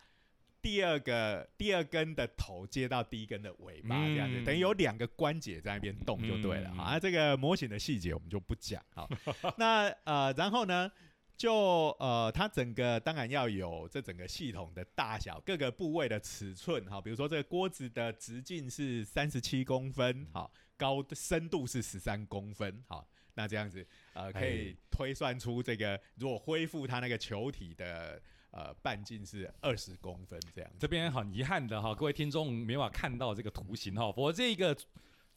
Speaker 1: 第二个第二根的头接到第一根的尾巴，这样子，
Speaker 2: 嗯
Speaker 1: 等于有两个关节在那边动就对了。
Speaker 2: 嗯
Speaker 1: 好，啊，这个模型的细节我们就不讲。好，[laughs] 那呃，然后呢？就呃，它整个当然要有这整个系统的大小，各个部位的尺寸哈，比如说这个锅子的直径是三十七公分，好，高深度是十三公分，好，那这样子呃可以推算出这个如果恢复它那个球体的呃半径是二十公分这样子。
Speaker 2: 这边很遗憾的哈，各位听众没办法看到这个图形哈，我这个。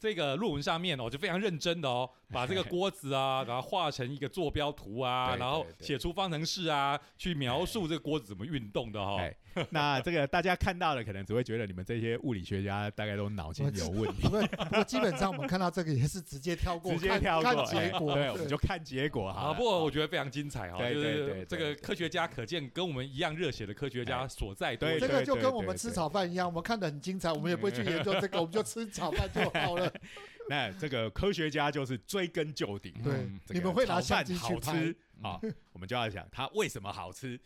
Speaker 2: 这个论文上面哦，就非常认真的哦，[laughs] 把这个锅子啊，然后画成一个坐标图啊，然后写出方程式啊，去描述这个锅子怎么运动的哈。
Speaker 1: 哎，[laughs] 那这个大家看到了，可能只会觉得你们这些物理学家大概都脑筋有问题
Speaker 3: 不，过不过基本上我们看到这个也是直接跳过，
Speaker 1: 直接跳过
Speaker 3: 看结果，
Speaker 1: 哎对，我们就看结果哈。
Speaker 2: 啊，不过我觉得非常精彩哈，
Speaker 1: 对
Speaker 2: 就是
Speaker 1: 对对
Speaker 2: 这个科学家可见跟我们一样热血的科学家
Speaker 1: 哎
Speaker 2: 所在
Speaker 1: 对
Speaker 3: 这个就跟我们吃炒饭一样，我们看的很精彩，我们也不会去研究这个，我们就吃炒饭就好了。[laughs] [laughs]
Speaker 1: 那这个科学家就是追根究底，
Speaker 3: 对
Speaker 2: 嗯，
Speaker 1: 这个
Speaker 3: 你们会拿
Speaker 1: 炒饭
Speaker 3: 相机
Speaker 1: 好吃，啊，我们就要想它为什么好吃，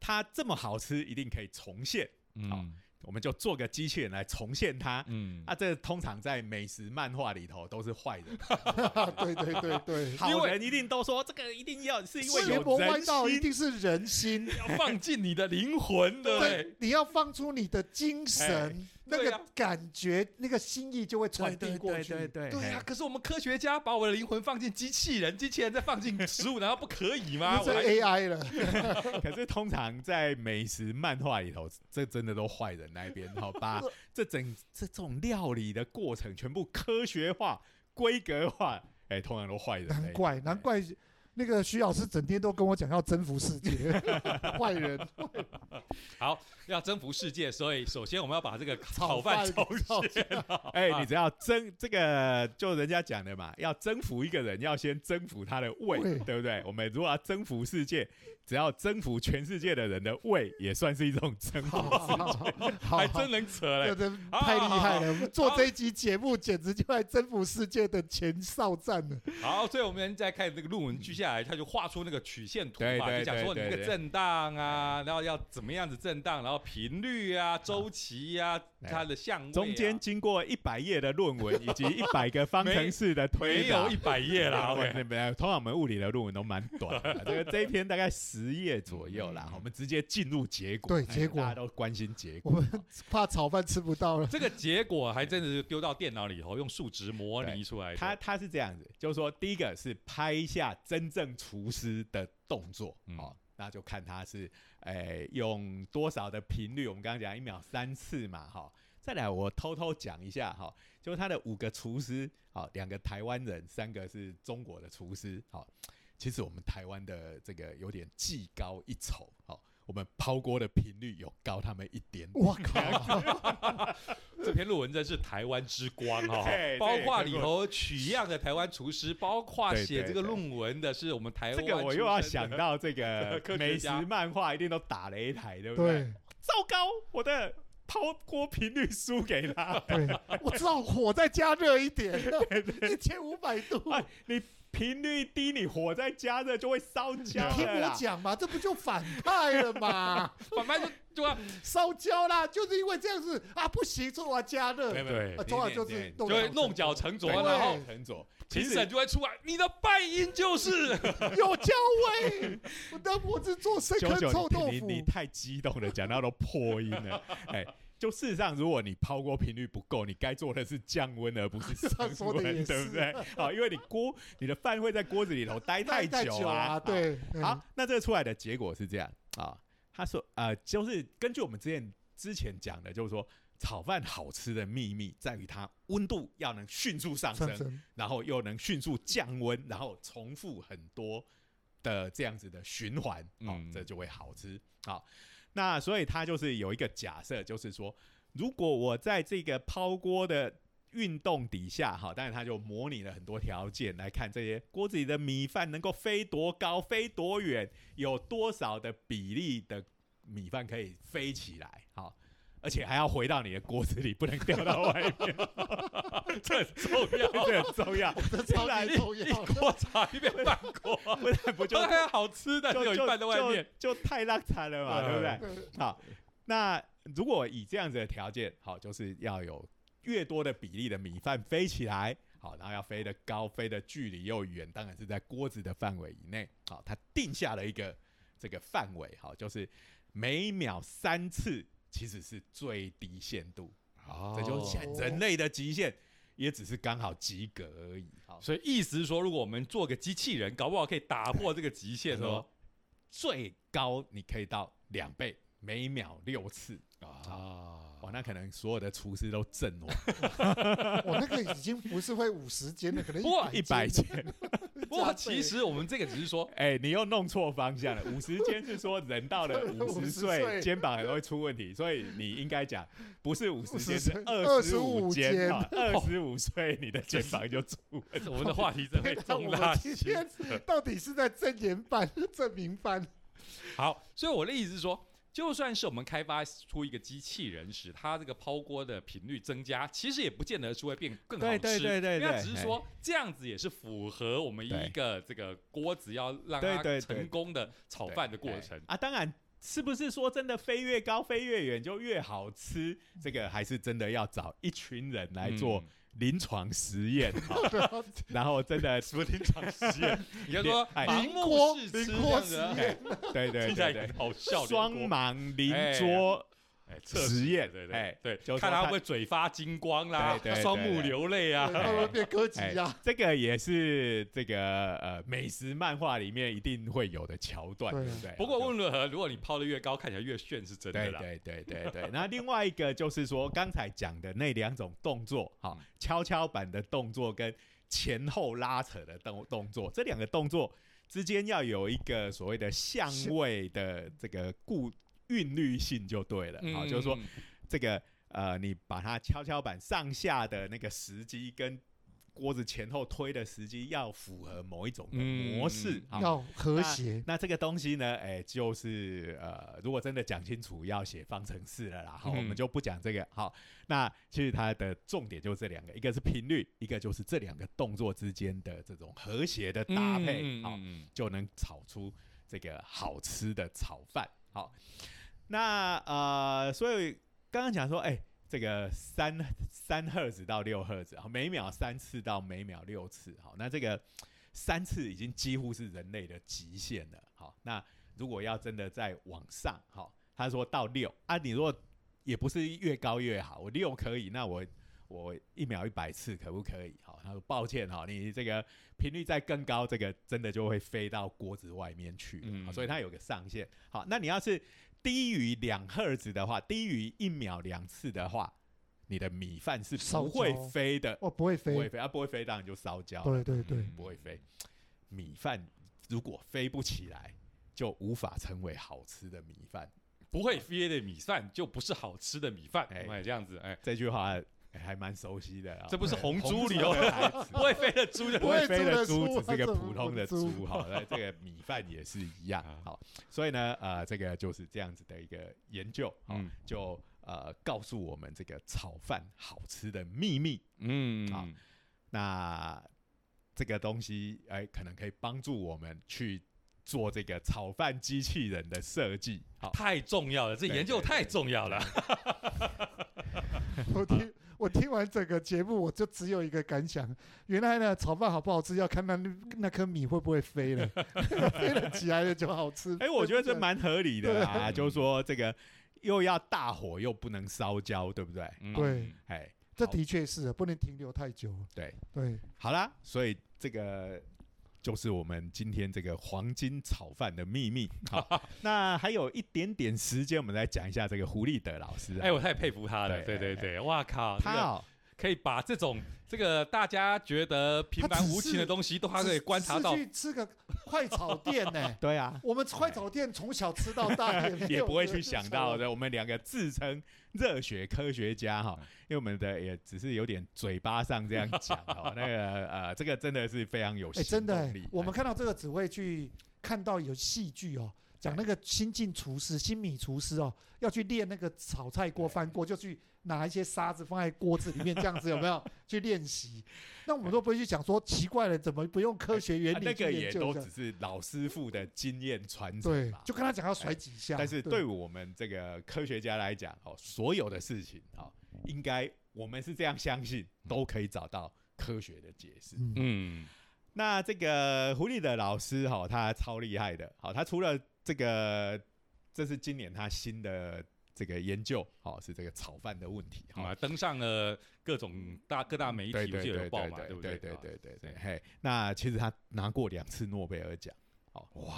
Speaker 1: 它这么好吃一定可以重现，
Speaker 2: 嗯。
Speaker 1: 我们就做个机器人来重现它。
Speaker 2: 嗯，
Speaker 1: 啊，这通常在美食漫画里头都是坏人，[laughs]
Speaker 3: 对对对对，
Speaker 1: 好人一定都说这个一定要是因为有人心，
Speaker 3: 道一定是人心，[laughs]
Speaker 2: 要放进你的灵魂？对，
Speaker 3: 你要放出你的精神，那个感觉，那个心意就会传
Speaker 1: 对对
Speaker 3: 递过去。
Speaker 1: 对对对
Speaker 2: 对啊
Speaker 1: 嘿，
Speaker 2: 可是我们科学家把我的灵魂放进机器人，机器人再放进食物，难道不可以吗？
Speaker 3: 是
Speaker 2: 我
Speaker 3: AI 了，[laughs]
Speaker 1: 可是通常在美食漫画里头，这真的都坏人那一边，好吧 [laughs] 这整这种料理的过程全部科学化、规格化，哎、通常都坏人。
Speaker 3: 难怪难怪那个徐老师整天都跟我讲要征服世界，[laughs] 坏人
Speaker 2: 好要征服世界，所以首先我们要把这个炒
Speaker 3: 炒饭炒
Speaker 2: 现。
Speaker 1: 哎、你只要征这个，就人家讲的嘛，要征服一个人，要先征服他的胃，对不对？我们如果要征服世界，只要征服全世界的人的胃，也算是一种征服。
Speaker 3: 好好好
Speaker 2: 还真能扯嘞
Speaker 3: 太厉害
Speaker 2: 好
Speaker 3: 了！我们做这一集节目，简直就来征服世界的前哨战了。
Speaker 2: 好，所以我们再看这个论文，接下下来他就画出那个曲线图嘛，就讲说你那个震荡啊，然后要怎么样子震荡，然后频率啊、周期啊、
Speaker 1: 哎
Speaker 2: 它的相位啊，
Speaker 1: 中间经过一百页的论文以及 [laughs] 一百个方程式的推导
Speaker 2: 没有一。百页啦
Speaker 1: 对，[laughs]
Speaker 2: OK。
Speaker 1: 没有，通常我们物理的论文都蛮短的，[laughs] 这个这一篇大概十页左右啦
Speaker 2: 嗯。
Speaker 1: 我们直接进入结果，哎
Speaker 3: 对结果
Speaker 1: 大家都关心结
Speaker 3: 我
Speaker 1: 果。
Speaker 3: 们怕炒饭吃不到了。
Speaker 2: 这个结果还真的是丢到电脑里头，用数值模拟出来的。
Speaker 1: 他他是这样子，就是说，第一个是拍一下真正厨师的动作，
Speaker 2: 嗯。
Speaker 1: 哦，那就看他是诶、用多少的频率，我们刚刚讲一秒三次嘛，哈、再来我偷偷讲一下哈、就是他的五个厨师，好、两个台湾人，三个是中国的厨师，好、其实我们台湾的这个有点技高一筹，好、我们抛锅的频率有高他们一点点。
Speaker 3: 我靠！[laughs]
Speaker 2: 这篇论文真是台湾之光 [laughs]
Speaker 1: 哦、
Speaker 2: 包括里头取样的台湾厨师，包括
Speaker 1: 对
Speaker 2: 写这个论文的是我们台湾
Speaker 1: 这个我又要想到这个 [laughs]
Speaker 2: 科学
Speaker 1: 美食漫画，一定都打擂台，对不
Speaker 3: 对。
Speaker 1: 糟糕，我的抛锅频率输给他。
Speaker 3: 对，我知道火再加热一点，[laughs] 一千五百度。
Speaker 1: 哎，你频率低，你火再加热就会烧焦
Speaker 3: 你听我。讲嘛，这不就反派了嘛？[laughs]
Speaker 2: 反派就就要
Speaker 3: 烧焦啦，就是因为这样子啊，不行，所以我要加热。
Speaker 2: 对
Speaker 3: 啊，中华就是
Speaker 2: 就会弄巧成拙，
Speaker 1: 对
Speaker 2: 然后
Speaker 3: 对
Speaker 1: 沉着。
Speaker 2: 评
Speaker 1: 其实
Speaker 2: 审就会出来，你的败因就是 [laughs]
Speaker 3: 有焦味，我的我是做生
Speaker 1: 九
Speaker 3: 坑臭豆腐
Speaker 1: 你你。你太激动了，讲到都破音了。[laughs] 哎，就事实上，如果你抛锅频率不够，你该做的是降温，而不是升温，[laughs] 对不对？好，因为你锅你的饭会在锅子里头待太
Speaker 3: 太
Speaker 1: 久
Speaker 3: 久啊，
Speaker 1: 好
Speaker 3: 对，嗯
Speaker 1: 好，那这个出来的结果是这样啊，他说呃，就是根据我们之前之前讲的，就是说炒饭好吃的秘密在于它温度要能迅速上升，
Speaker 3: 上升，
Speaker 1: 然后又能迅速降温，然后重复很多的这样子的循环，哦
Speaker 2: 嗯，
Speaker 1: 这就会好吃。好，那所以它就是有一个假设，就是说，如果我在这个抛锅的运动底下，哈，但是它就模拟了很多条件来看这些锅子里的米饭能够飞多高、飞多远，有多少的比例的米饭可以飞起来，好。而且还要回到你的锅子里，不能掉到外面，[laughs]
Speaker 2: 这很重要。
Speaker 1: 这很重要。
Speaker 3: 这超重
Speaker 2: 一
Speaker 3: 要。
Speaker 2: 锅炒一遍半锅，
Speaker 1: 不然不就
Speaker 2: 当然好吃的，
Speaker 1: 就就
Speaker 2: 有一半在外面。
Speaker 1: 就就太浪惨了嘛，对不对？
Speaker 3: 对
Speaker 1: 好，那如果以这样子的条件，好，就是要有越多的比例的米饭飞起来，好，然后要飞得高，飞的距离又远，当然是在锅子的范围以内。好，它定下了一个这个范围，好，就是每秒三次，其实是最低限度。哦，这就是人类的极限，也只是刚好及格而已。好，
Speaker 2: 所以意思是说，如果我们做个机器人，搞不好可以打破这个极限 [laughs] 哦
Speaker 1: 说。最高你可以到两倍，每秒六次。
Speaker 2: 啊
Speaker 1: 哇，那可能所有的厨师都阵亡，
Speaker 3: 我 [laughs] 那个已经不是会五十间了，可能
Speaker 2: 哇
Speaker 1: 一百
Speaker 3: 间。
Speaker 1: 间。[laughs]
Speaker 2: 不过其实我们这个只是说，
Speaker 1: 哎、你又弄错方向了。五十间是说人到了 [laughs] 五十
Speaker 3: 50
Speaker 1: 岁，肩膀很容易出问题，所以你应该讲不是五十间
Speaker 3: ，50
Speaker 1: 是
Speaker 3: 岁
Speaker 1: 二十五
Speaker 3: 25
Speaker 1: 间。二十五岁你的肩膀就出问题。
Speaker 2: 我们的话题真会
Speaker 3: 那我们
Speaker 2: 重大
Speaker 3: 天到底是在正言班、正明班？
Speaker 2: 好，所以我的意思是说，就算是我们开发出一个机器人时，它这个抛锅的频率增加，其实也不见得是会变更好吃。
Speaker 1: 对对对对
Speaker 2: 因为只是说这样子也是符合我们一个这个锅子要让它
Speaker 1: 对对对
Speaker 2: 成功的炒饭的过程
Speaker 1: 对。啊，当然。是不是说真的飞越高、飞越远就越好吃？这个还是真的要找一群人来做
Speaker 2: 嗯
Speaker 1: 临床实验，[laughs] 好。然后真的
Speaker 2: 什么临床实验？[laughs] 你要说
Speaker 1: 哎
Speaker 2: 盲目试吃
Speaker 1: 对对对对，
Speaker 2: 好笑。
Speaker 1: 双盲邻桌
Speaker 2: 哎测
Speaker 1: 实验，
Speaker 2: 对对
Speaker 1: 哎
Speaker 2: 对，看他会不会嘴发金光啦
Speaker 1: 对 [laughs] 对，对
Speaker 2: 双目流泪啊。
Speaker 3: 会不会变歌姬
Speaker 1: 哎
Speaker 3: 呀？
Speaker 1: 这个也是这个呃美食漫画里面一定会有的桥段，
Speaker 3: 对
Speaker 1: 对不对？
Speaker 2: 不过无论如何，如果你抛的越高，看起来越炫，是真的啦。
Speaker 1: 对对对对对。那另外一个就是说，刚才讲的那两种动作，好
Speaker 2: 嗯，
Speaker 1: 跷跷板的动作跟前后拉扯的动动作，这两个动作之间要有一个所谓的相位的这个固韵律性就对了。好，就是说
Speaker 2: 嗯
Speaker 1: 这个呃，你把它跷跷板上下的那个时机跟锅子前后推的时机要符合某一种的
Speaker 2: 嗯
Speaker 1: 模式，好
Speaker 3: 要和谐。
Speaker 1: 那这个东西呢，哎，就是呃，如果真的讲清楚，要写方程式了啦。好，
Speaker 2: 嗯
Speaker 1: 我们就不讲这个。好，那其实它的重点就是这两个，一个是频率，一个就是这两个动作之间的这种和谐的搭配，好，就能炒出这个好吃的炒饭。好，那呃，所以刚刚讲说，哎、这个三三赫兹到六赫兹，好，每秒三次到每秒六次，好，那这个三次已经几乎是人类的极限了。好，那如果要真的再往上，好，他说到六啊，你如果也不是越高越好，我六可以，那我我一秒一百次可不可以？好，他说抱歉哈，你这个频率再更高，这个真的就会飞到锅子外面去了。
Speaker 2: 嗯
Speaker 1: 所以它有个上限。好，那你要是低于两赫兹的话，低于一秒两次的话，你的米饭是不会
Speaker 3: 焦
Speaker 1: 飞的，
Speaker 3: 哦，不会飞，
Speaker 1: 不会飞，它、不会飞，当然就烧焦了。
Speaker 3: 对对对
Speaker 2: 嗯
Speaker 1: 不会飞。米饭如果飞不起来，就无法成为好吃的米饭。
Speaker 2: 不会飞的米饭就不是好吃的米饭，
Speaker 1: 哎
Speaker 2: 哎，这样子，哎，
Speaker 1: 这句话、哎还蛮熟悉的啊。
Speaker 2: 这不是红
Speaker 1: 红
Speaker 2: 猪里哦，[laughs] 不会飞的猪就
Speaker 1: 不会飞的猪
Speaker 3: 猪
Speaker 1: 只是个普通的
Speaker 3: 红猪
Speaker 1: 猪，好，那这个米饭也是一样
Speaker 2: 啊，
Speaker 1: 好，所以呢，呃，这个就是这样子的一个研究，好
Speaker 2: 嗯。
Speaker 1: 就呃告诉我们这个炒饭好吃的秘密。
Speaker 2: 嗯。
Speaker 1: 好那这个东西，哎，可能可以帮助我们去做这个炒饭机器人的设计。好，
Speaker 2: 太重要了，这研究太重要了。
Speaker 3: 我听 [laughs] 我听完整个节目，我就只有一个感想：原来呢，炒饭好不好吃，要看那那颗米会不会飞了 [laughs] [laughs] 飞了起来了就好吃。
Speaker 1: 哎，我觉得这蛮合理的
Speaker 2: 啊，
Speaker 1: 就是说这个又要大火又不能烧焦，对不对？
Speaker 2: 嗯
Speaker 3: 对
Speaker 1: 哎，
Speaker 3: 这的确是不能停留太久。
Speaker 1: 对，
Speaker 3: 对，
Speaker 1: 好啦，所以这个就是我们今天这个黄金炒饭的秘密。[laughs] 好，那还有一点点时间，我们来讲一下这个胡立德老师啊。
Speaker 2: 哎，我太佩服他了，
Speaker 1: 对
Speaker 2: 对对对，哇靠，这个
Speaker 1: 他哦，
Speaker 2: 可以把这种这个大家觉得平凡无奇的东西，都还可以观察到
Speaker 3: 去吃个快炒店呢、[laughs]
Speaker 1: 对啊，
Speaker 3: 我们快炒店从小吃到大，[laughs]
Speaker 1: 也不会去想到
Speaker 3: 的。
Speaker 1: 我们两个自称热血科学家哈，因为我们的也只是有点嘴巴上这样讲哈。[laughs] 那个呃，这个真的是非常有
Speaker 3: 哎、
Speaker 1: 行
Speaker 3: 真的、欸。，我们看到这个只会去看到有戏剧哦，讲那个新进厨师、新米厨师哦，要去练那个炒菜锅、翻锅，就去拿一些沙子放在锅子里面，这样子有没有 [laughs] 去练习？那我们都不会去想说奇怪了，怎么不用科学原
Speaker 1: 啊
Speaker 3: 理去
Speaker 1: 那个也？都只是老师傅的经验传承。
Speaker 3: 就跟他讲要甩几下。
Speaker 1: 但是对我们这个科学家来讲，哦，所有的事情，哦，应该我们是这样相信，都可以找到科学的解释。
Speaker 3: 嗯，
Speaker 2: 嗯，
Speaker 1: 那这个狐狸的老师，哈，他超厉害的，好，他除了这个，这是今年他新的这个研究，好，是这个炒饭的问题，哈。
Speaker 2: 啊，登上了各种大各大媒体，我
Speaker 1: 对对对对
Speaker 2: 记得有报嘛，
Speaker 1: 对
Speaker 2: 不
Speaker 1: 对？对
Speaker 2: 啊
Speaker 1: 对对对，
Speaker 2: 对
Speaker 1: 嘿，那其实他拿过两次诺贝尔奖，哦，哇，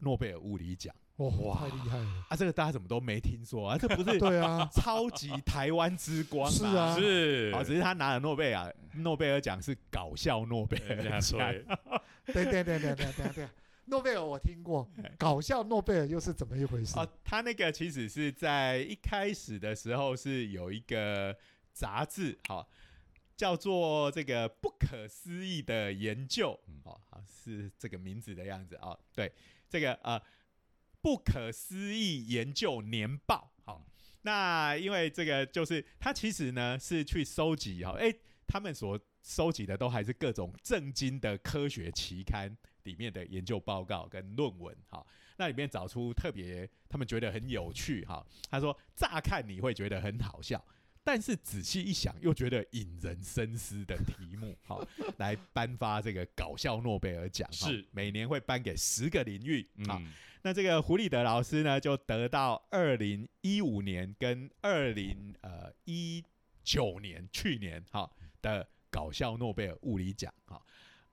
Speaker 1: 诺贝尔物理奖。
Speaker 3: 哇，太厉害了。
Speaker 1: 啊，这个大家怎么都没听说啊？这不是 [laughs]
Speaker 3: 对啊，
Speaker 1: 超级台湾之光
Speaker 3: 是啊。
Speaker 2: 是，
Speaker 1: 啊，只是他拿了诺贝尔诺贝尔奖是搞笑诺贝尔奖，
Speaker 2: 对，
Speaker 3: 对对对对对对对，诺贝尔我听过
Speaker 1: 哎，
Speaker 3: 搞笑诺贝尔又是怎么一回事？
Speaker 1: 哦，他那个其实是在一开始的时候是有一个杂志，好、叫做这个不可思议的研究，
Speaker 2: 嗯。
Speaker 1: 哦，好是这个名字的样子哦，对，这个呃不可思议研究年报，好、那因为这个就是他其实呢是去收集哈，哎、他们所收集的都还是各种正经的科学期刊里面的研究报告跟论文，哈、那里面找出特别他们觉得很有趣，哈、他说乍看你会觉得很好笑。但是仔细一想，又觉得引人深思的题目，好、[laughs] 来颁发这个搞笑诺贝尔奖，哈。
Speaker 2: 是。
Speaker 1: 每年会颁给十个领域，啊、
Speaker 2: 嗯，
Speaker 1: 那这个胡立德老师呢，就得到二零一五年跟二零呃一九年去年哈、的搞笑诺贝尔物理奖哈。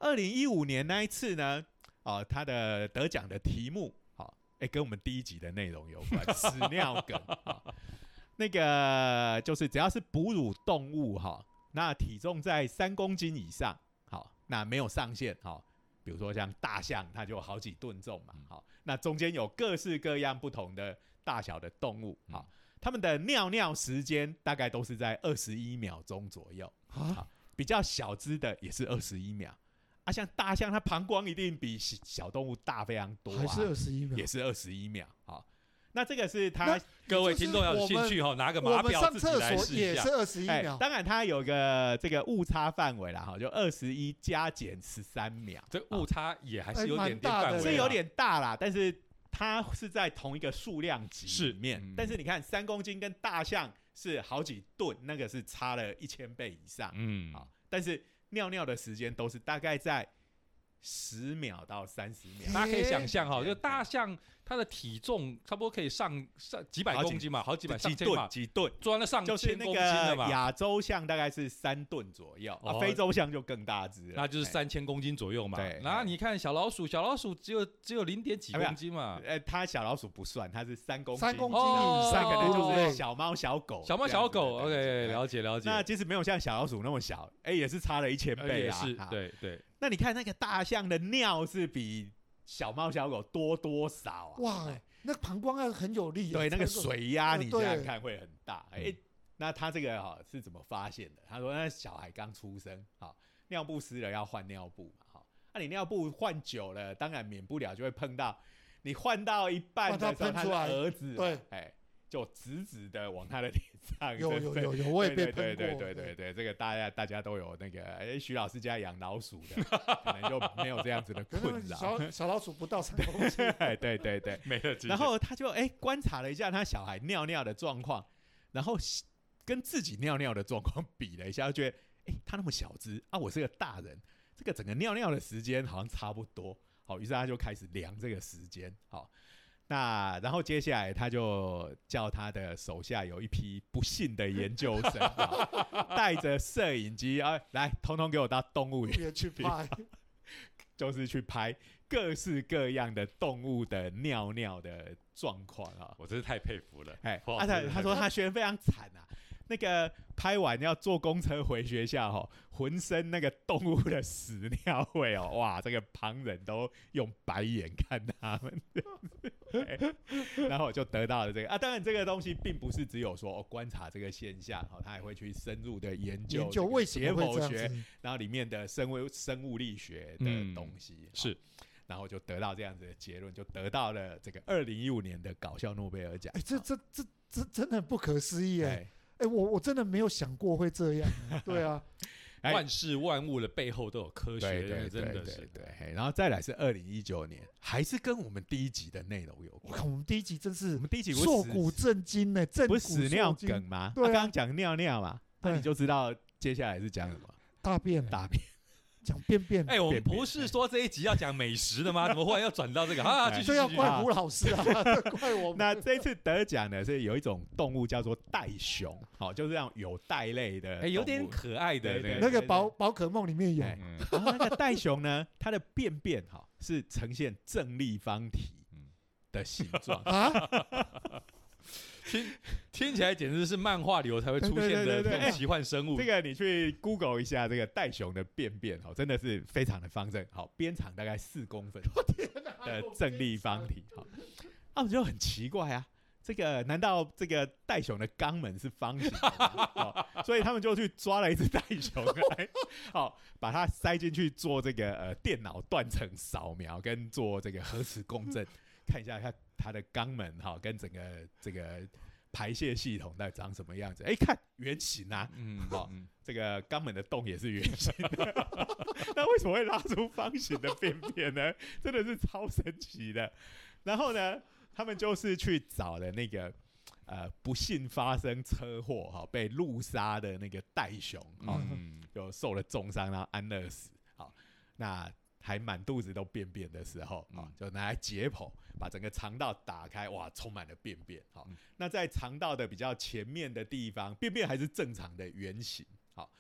Speaker 1: 二零一五年那一次呢，哦，他的得奖的题目好，哎、跟我们第一集的内容有关，[laughs] 屎尿梗啊。那个就是只要是哺乳动物哈，那体重在三公斤以上，好，那没有上限好。比如说像大象，它就有好几吨重嘛，好，那中间有各式各样不同的大小的动物，好，它们的尿尿时间大概都是在二十一秒钟左右，
Speaker 3: 哦，
Speaker 1: 比较小只的也是二十一秒。啊，像大象，它膀胱一定比小小动物大非常多、啊，
Speaker 3: 还是二十一秒
Speaker 1: 也。是二十一秒。好，那这个是它
Speaker 2: 各位听众要兴趣哈，拿个码表自己来试一下
Speaker 3: 也是。二十一
Speaker 1: 哎，
Speaker 3: 秒，
Speaker 1: 当然它有个这个误差范围啦，哈，就二十一加减十三秒，
Speaker 2: 这误差也还
Speaker 3: 哎
Speaker 2: 是有点
Speaker 3: 大的
Speaker 1: 是有点大啦，但是它是在同一个数量级
Speaker 2: 是
Speaker 1: 里面。
Speaker 2: 嗯
Speaker 1: 但是你看，三公斤跟大象是好几吨，那个是差了一千倍以上。
Speaker 2: 嗯，
Speaker 1: 好，但是尿尿的时间都是大概在十秒到三十秒。
Speaker 2: 大家可以想象哈，
Speaker 1: 哎
Speaker 2: 就大象它的体重差不多可以上上几百公斤嘛，好几百
Speaker 1: 几吨
Speaker 2: 上千嘛，
Speaker 1: 几吨，
Speaker 2: 装了上
Speaker 1: 就是那
Speaker 2: 千公斤
Speaker 1: 的
Speaker 2: 嘛，
Speaker 1: 亚洲象大概是三吨左右，啊，
Speaker 2: 哦
Speaker 1: 非洲象就更大只，
Speaker 2: 那就是
Speaker 1: 哎。
Speaker 2: 三千公斤左右嘛
Speaker 1: 对。
Speaker 2: 然后你看小老鼠，小老鼠只有只有零点几公斤嘛，
Speaker 1: 呃，它小老鼠不算，它是三公斤，
Speaker 3: 三公斤
Speaker 2: 哦
Speaker 3: 以上
Speaker 1: 那可能就是小猫小狗，
Speaker 2: 小猫小狗，OK，
Speaker 1: 了
Speaker 2: 了解了解。
Speaker 1: 那即使没有像小老鼠那么小，哎，也是差了一千
Speaker 2: 呃
Speaker 1: 倍啊。
Speaker 2: 也是
Speaker 1: 好，
Speaker 2: 对对，
Speaker 1: 那你看那个大象的尿是比小猫小狗多多少啊？
Speaker 3: 哇
Speaker 1: 哎，
Speaker 3: 那膀胱要很有力啊，
Speaker 1: 对，那个水压
Speaker 3: 呃
Speaker 1: 你这
Speaker 3: 样
Speaker 1: 看会很大。哎、
Speaker 2: 嗯
Speaker 1: 那他这个哈、是怎么发现的？他说那小孩刚出生，好、尿布湿了要换尿布嘛，好、那、你尿布换久了，当然免不了就会碰到，你换到一半的时候，他儿子
Speaker 3: 对，
Speaker 1: 哎、就直直的往他的脸 [laughs] 上，
Speaker 3: 有有有有，我也被
Speaker 1: 对
Speaker 3: 喷过，
Speaker 1: 对对对对对，这个大家大家都有那个，哎、徐老师家养老鼠的，可能就没有这样子的困扰。
Speaker 3: 小小老鼠不到三公斤，
Speaker 1: 哎，对对对，[laughs]
Speaker 2: 没了。
Speaker 1: 然后他就哎、观察了一下他小孩尿尿的状况，然后跟自己尿尿的状况比了一下，就觉得哎、他那么小只啊，我是个大人，这个整个尿尿的时间好像差不多。好，于是他就开始量这个时间。好，那然后接下来他就叫他的手下有一批不幸的研究生，[laughs] 啊带着摄影机啊，来，通通给我到动物园
Speaker 3: 去拍，
Speaker 1: 就是去拍各式各样的动物的尿尿的状况啊。
Speaker 2: 我真是太佩服了。
Speaker 1: 哎，他他说他学得非常惨啊，那个拍完要坐公车回学校哈、浑身那个动物的屎尿味哦，哇，这个旁人都用白眼看他们，[laughs] 哎然后我就得到了这个啊。当然，这个东西并不是只有说、哦、观察这个现象哈、他还会去深入的研究
Speaker 3: 研究为
Speaker 1: 解剖学？然后里面的生物生物力学的
Speaker 2: 嗯
Speaker 1: 东西、
Speaker 2: 是
Speaker 1: 哦然后就得到这样子的结论，就得到了这个二零一五年的搞笑诺贝尔奖。
Speaker 3: 哎，这这这这真的很不可思议哎！
Speaker 1: 哎
Speaker 3: 哎，我我真的没有想过会这样，对啊，
Speaker 1: 哎 [laughs]
Speaker 2: 万事万物的背后都有科学，
Speaker 1: 对对对对然后再来是二零一九年，还是跟我们第一集的内容有关。
Speaker 3: 我看我们第一集真是
Speaker 1: 我们第一集
Speaker 3: 硕古震惊呢，震
Speaker 1: 不是屎尿梗吗？
Speaker 3: 对啊
Speaker 1: 他刚刚讲尿尿嘛，那你就知道接下来是讲什么
Speaker 3: 大便
Speaker 1: 大便。
Speaker 3: 讲便便，
Speaker 2: 哎，我不是说这一集要讲美食的吗？[laughs] 怎么忽然要转到这个啊？
Speaker 1: 哎
Speaker 2: 继续继续
Speaker 3: 这要怪胡老师啊，[laughs] 怪我们。
Speaker 1: 那这次得奖的是有一种动物叫做袋熊，好，就是这样有袋类的
Speaker 2: 有点可爱的
Speaker 3: 那个
Speaker 1: 对
Speaker 3: 宝宝可梦里面有，
Speaker 1: 那个袋熊呢，它的便便哈是呈现正立方体
Speaker 2: 嗯
Speaker 1: 的形状。
Speaker 3: 啊，[laughs]
Speaker 2: 听听起来简直是漫画里头才会出
Speaker 1: 对
Speaker 2: 现的这种奇幻生物 [laughs]
Speaker 1: 这。个你去 Google 一下这个袋熊的便便哦，真的是非常的方正，好，边长大概四公分的正立方体，好，啊，我就很奇怪啊，这个难道这个袋熊的肛门是方形的吗？哦，所以他们就去抓了一只袋熊来，[laughs] 好，把它塞进去做这个呃电脑断层扫描跟做这个核磁共振，看一下它它的肛门哈、跟整个这个排泄系统到底长什么样子？哎，看圆形啊，
Speaker 2: 嗯，
Speaker 1: 好
Speaker 2: 嗯
Speaker 1: 这个肛门的洞也是圆形的，[laughs] 那为什么会拉出方形的便便呢？真的是超神奇的。然后呢，他们就是去找了那个呃不幸发生车祸哈、被路杀的那个袋熊哈、
Speaker 2: 嗯
Speaker 1: 就受了重伤，然后安乐死。好，那还满肚子都便便的时候啊、
Speaker 2: 嗯
Speaker 1: 就拿来解剖，把整个肠道打开，哇，充满了便便。好，
Speaker 2: 嗯
Speaker 1: 那在肠道的比较前面的地方，便便还是正常的圆形。好，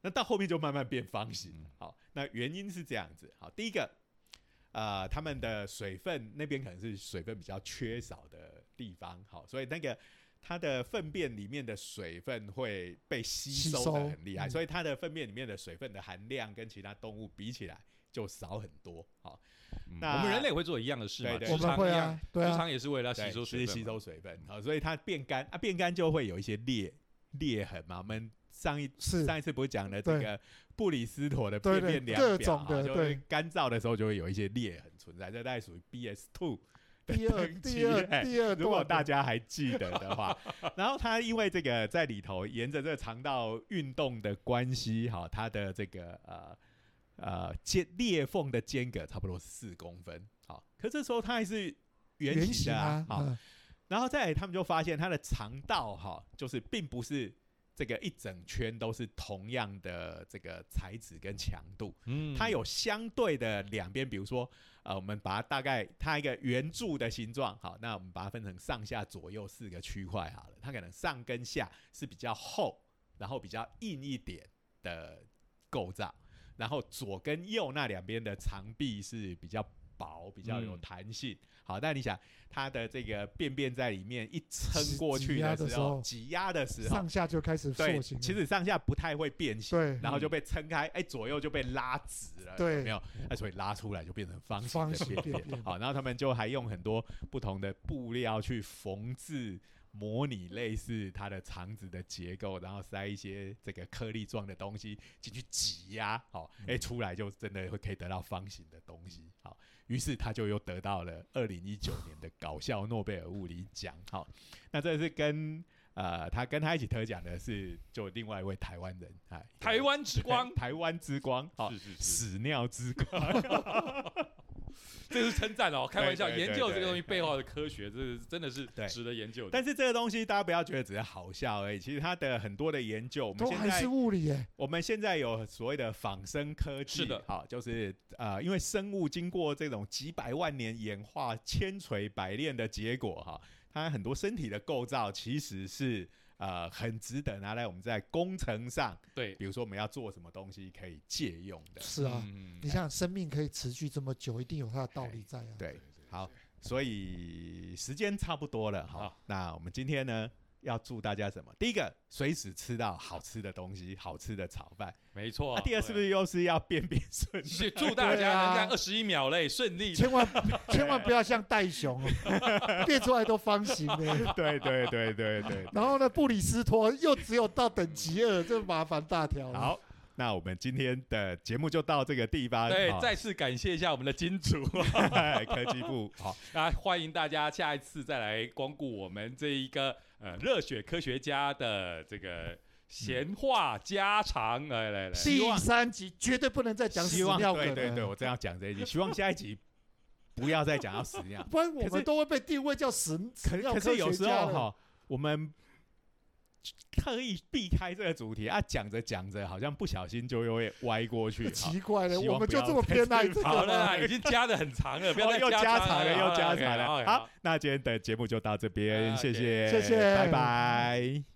Speaker 1: 那到后面就慢慢变方形
Speaker 2: 嗯。
Speaker 1: 好，那原因是这样子。好，第一个。呃，他们的水分那边可能是水分比较缺少的地方，好，所以那个它的粪便里面的水分会被吸收的很厉害，
Speaker 3: 嗯
Speaker 1: 所以它的粪便里面的水分的含量跟其他动物比起来就少很多。好，
Speaker 2: 嗯。
Speaker 1: 那
Speaker 2: 我们人类也会做一样的事嘛，
Speaker 1: 对对
Speaker 3: 我们会
Speaker 2: 直肠一样
Speaker 3: 啊，对啊，
Speaker 2: 直肠也是为了吸收水
Speaker 1: 吸收水分，好，所以它变干啊，变干就会有一些裂裂痕嘛，我们上一上一次不是讲了这个布里斯妥的
Speaker 3: 对对
Speaker 1: 便便量
Speaker 3: 各
Speaker 1: 表啊，就是
Speaker 3: 种的对。
Speaker 1: 干燥的时候就会有一些裂痕存在，这大概属于 BS two。
Speaker 3: 第二
Speaker 1: 等级
Speaker 3: 第二
Speaker 1: 哎
Speaker 3: 第二
Speaker 1: 如果大家还记得的话，[laughs] 然后它因为这个在里头沿着这个肠道运动的关系，哈，它的这个呃呃间裂缝的间隔差不多四公分，好，可这时候它还是圆
Speaker 3: 圆
Speaker 1: 形的
Speaker 3: 形啊，
Speaker 1: 好，
Speaker 3: 嗯。
Speaker 1: 然后再来他们就发现它的肠道哈，就是并不是这个一整圈都是同样的这个材质跟强度，
Speaker 2: 嗯。
Speaker 1: 它有相对的两边，比如说呃，我们把它大概它一个圆柱的形状，好，那我们把它分成上下左右四个区块好了，它可能上跟下是比较厚，然后比较硬一点的构造，然后左跟右那两边的肠壁是比较薄，比较有
Speaker 2: 嗯
Speaker 1: 弹性。好，但你想它的这个便便在里面一撑
Speaker 3: 挤
Speaker 1: 过去
Speaker 3: 的
Speaker 1: 的时候，挤压的时候
Speaker 3: 上，下就开始
Speaker 1: 对
Speaker 3: 塑形，
Speaker 1: 其实上下不太会变形，
Speaker 3: 对
Speaker 1: 然后就被撑开，哎，左右就被拉直了，
Speaker 3: 对
Speaker 1: 有没有？那所以拉出来就变成方形的便
Speaker 3: 便便
Speaker 1: 好，然后他们就还用很多不同的布料去缝制。模拟类似它的肠子的结构，然后塞一些这个颗粒状的东西进去挤压，好，哎、出来就真的会可以得到方形的东西，好，于是他就又得到了二零一九年的搞笑诺贝尔物理奖，好，那这是跟呃他跟他一起得奖的是就另外一位台湾人，哎，
Speaker 2: 台湾之光，[laughs]
Speaker 1: 台湾之光，好，
Speaker 2: 是是是，
Speaker 1: 屎尿之光，[laughs] [laughs]
Speaker 2: 这是称赞哦，开玩笑，研究这
Speaker 1: 对
Speaker 2: 个东西背后的科学，这是真的是值得研究的。
Speaker 1: 但是这个东西大家不要觉得只是好笑而已，其实它的很多的研究，我们现
Speaker 3: 还是物理耶，
Speaker 1: 我们现在有所谓的仿生科技，
Speaker 2: 是的。
Speaker 1: 好，就是呃，因为生物经过这种几百万年演化、千锤百炼的结果，哈，它很多身体的构造其实是呃很值得拿来我们在工程上，
Speaker 2: 对，
Speaker 1: 比如说我们要做什么东西可以借用的，
Speaker 3: 是啊，
Speaker 2: 嗯
Speaker 3: 你想想生命可以持续这么久，一定有它的道理在啊。
Speaker 1: 对，好，所以时间差不多了，好
Speaker 2: 好，
Speaker 1: 那我们今天呢？要祝大家什么？第一个，随时吃到好吃的东西，好吃的炒饭。
Speaker 2: 没错。
Speaker 1: 那、第二，是不是又是要便便顺利？[laughs]
Speaker 2: 祝大家能在二十一秒内顺利
Speaker 3: 千万千万不要像袋熊，[laughs] 变出来都方形的。[laughs]
Speaker 1: 对对对对对。
Speaker 3: 然后呢，布里斯托又只有到等级二，这麻烦大条了。
Speaker 1: 好，那我们今天的节目就到这个地方。
Speaker 2: 对，
Speaker 1: 好
Speaker 2: 再次感谢一下我们的金主
Speaker 1: 科技部好，
Speaker 2: 那，欢迎大家下一次再来光顾我们这一个呃热血科学家的这个闲话家常，来来来，
Speaker 3: 第三集绝对不能再讲屎
Speaker 1: 希望
Speaker 3: 尿梗
Speaker 1: 对对对，我正要讲这一集，[laughs] 希望下一集不要再讲到死尿。
Speaker 3: 不然我
Speaker 1: 可是
Speaker 3: 们都会被定位叫屎屎
Speaker 1: 可
Speaker 3: 尿
Speaker 1: 可是有时。候哈，我们刻意避开这个主题啊，讲着讲着，好像不小心就又会歪过去。[laughs]
Speaker 3: 奇怪了，我们就这么偏爱这个
Speaker 2: 好了？已经加的很长了，[laughs] 不要
Speaker 1: 哦
Speaker 2: 再
Speaker 1: 又加长了，
Speaker 2: 长
Speaker 1: 又加长了。好，那今天的节目就到这边，
Speaker 2: 啊
Speaker 1: 谢谢，
Speaker 3: 谢谢
Speaker 1: 拜拜。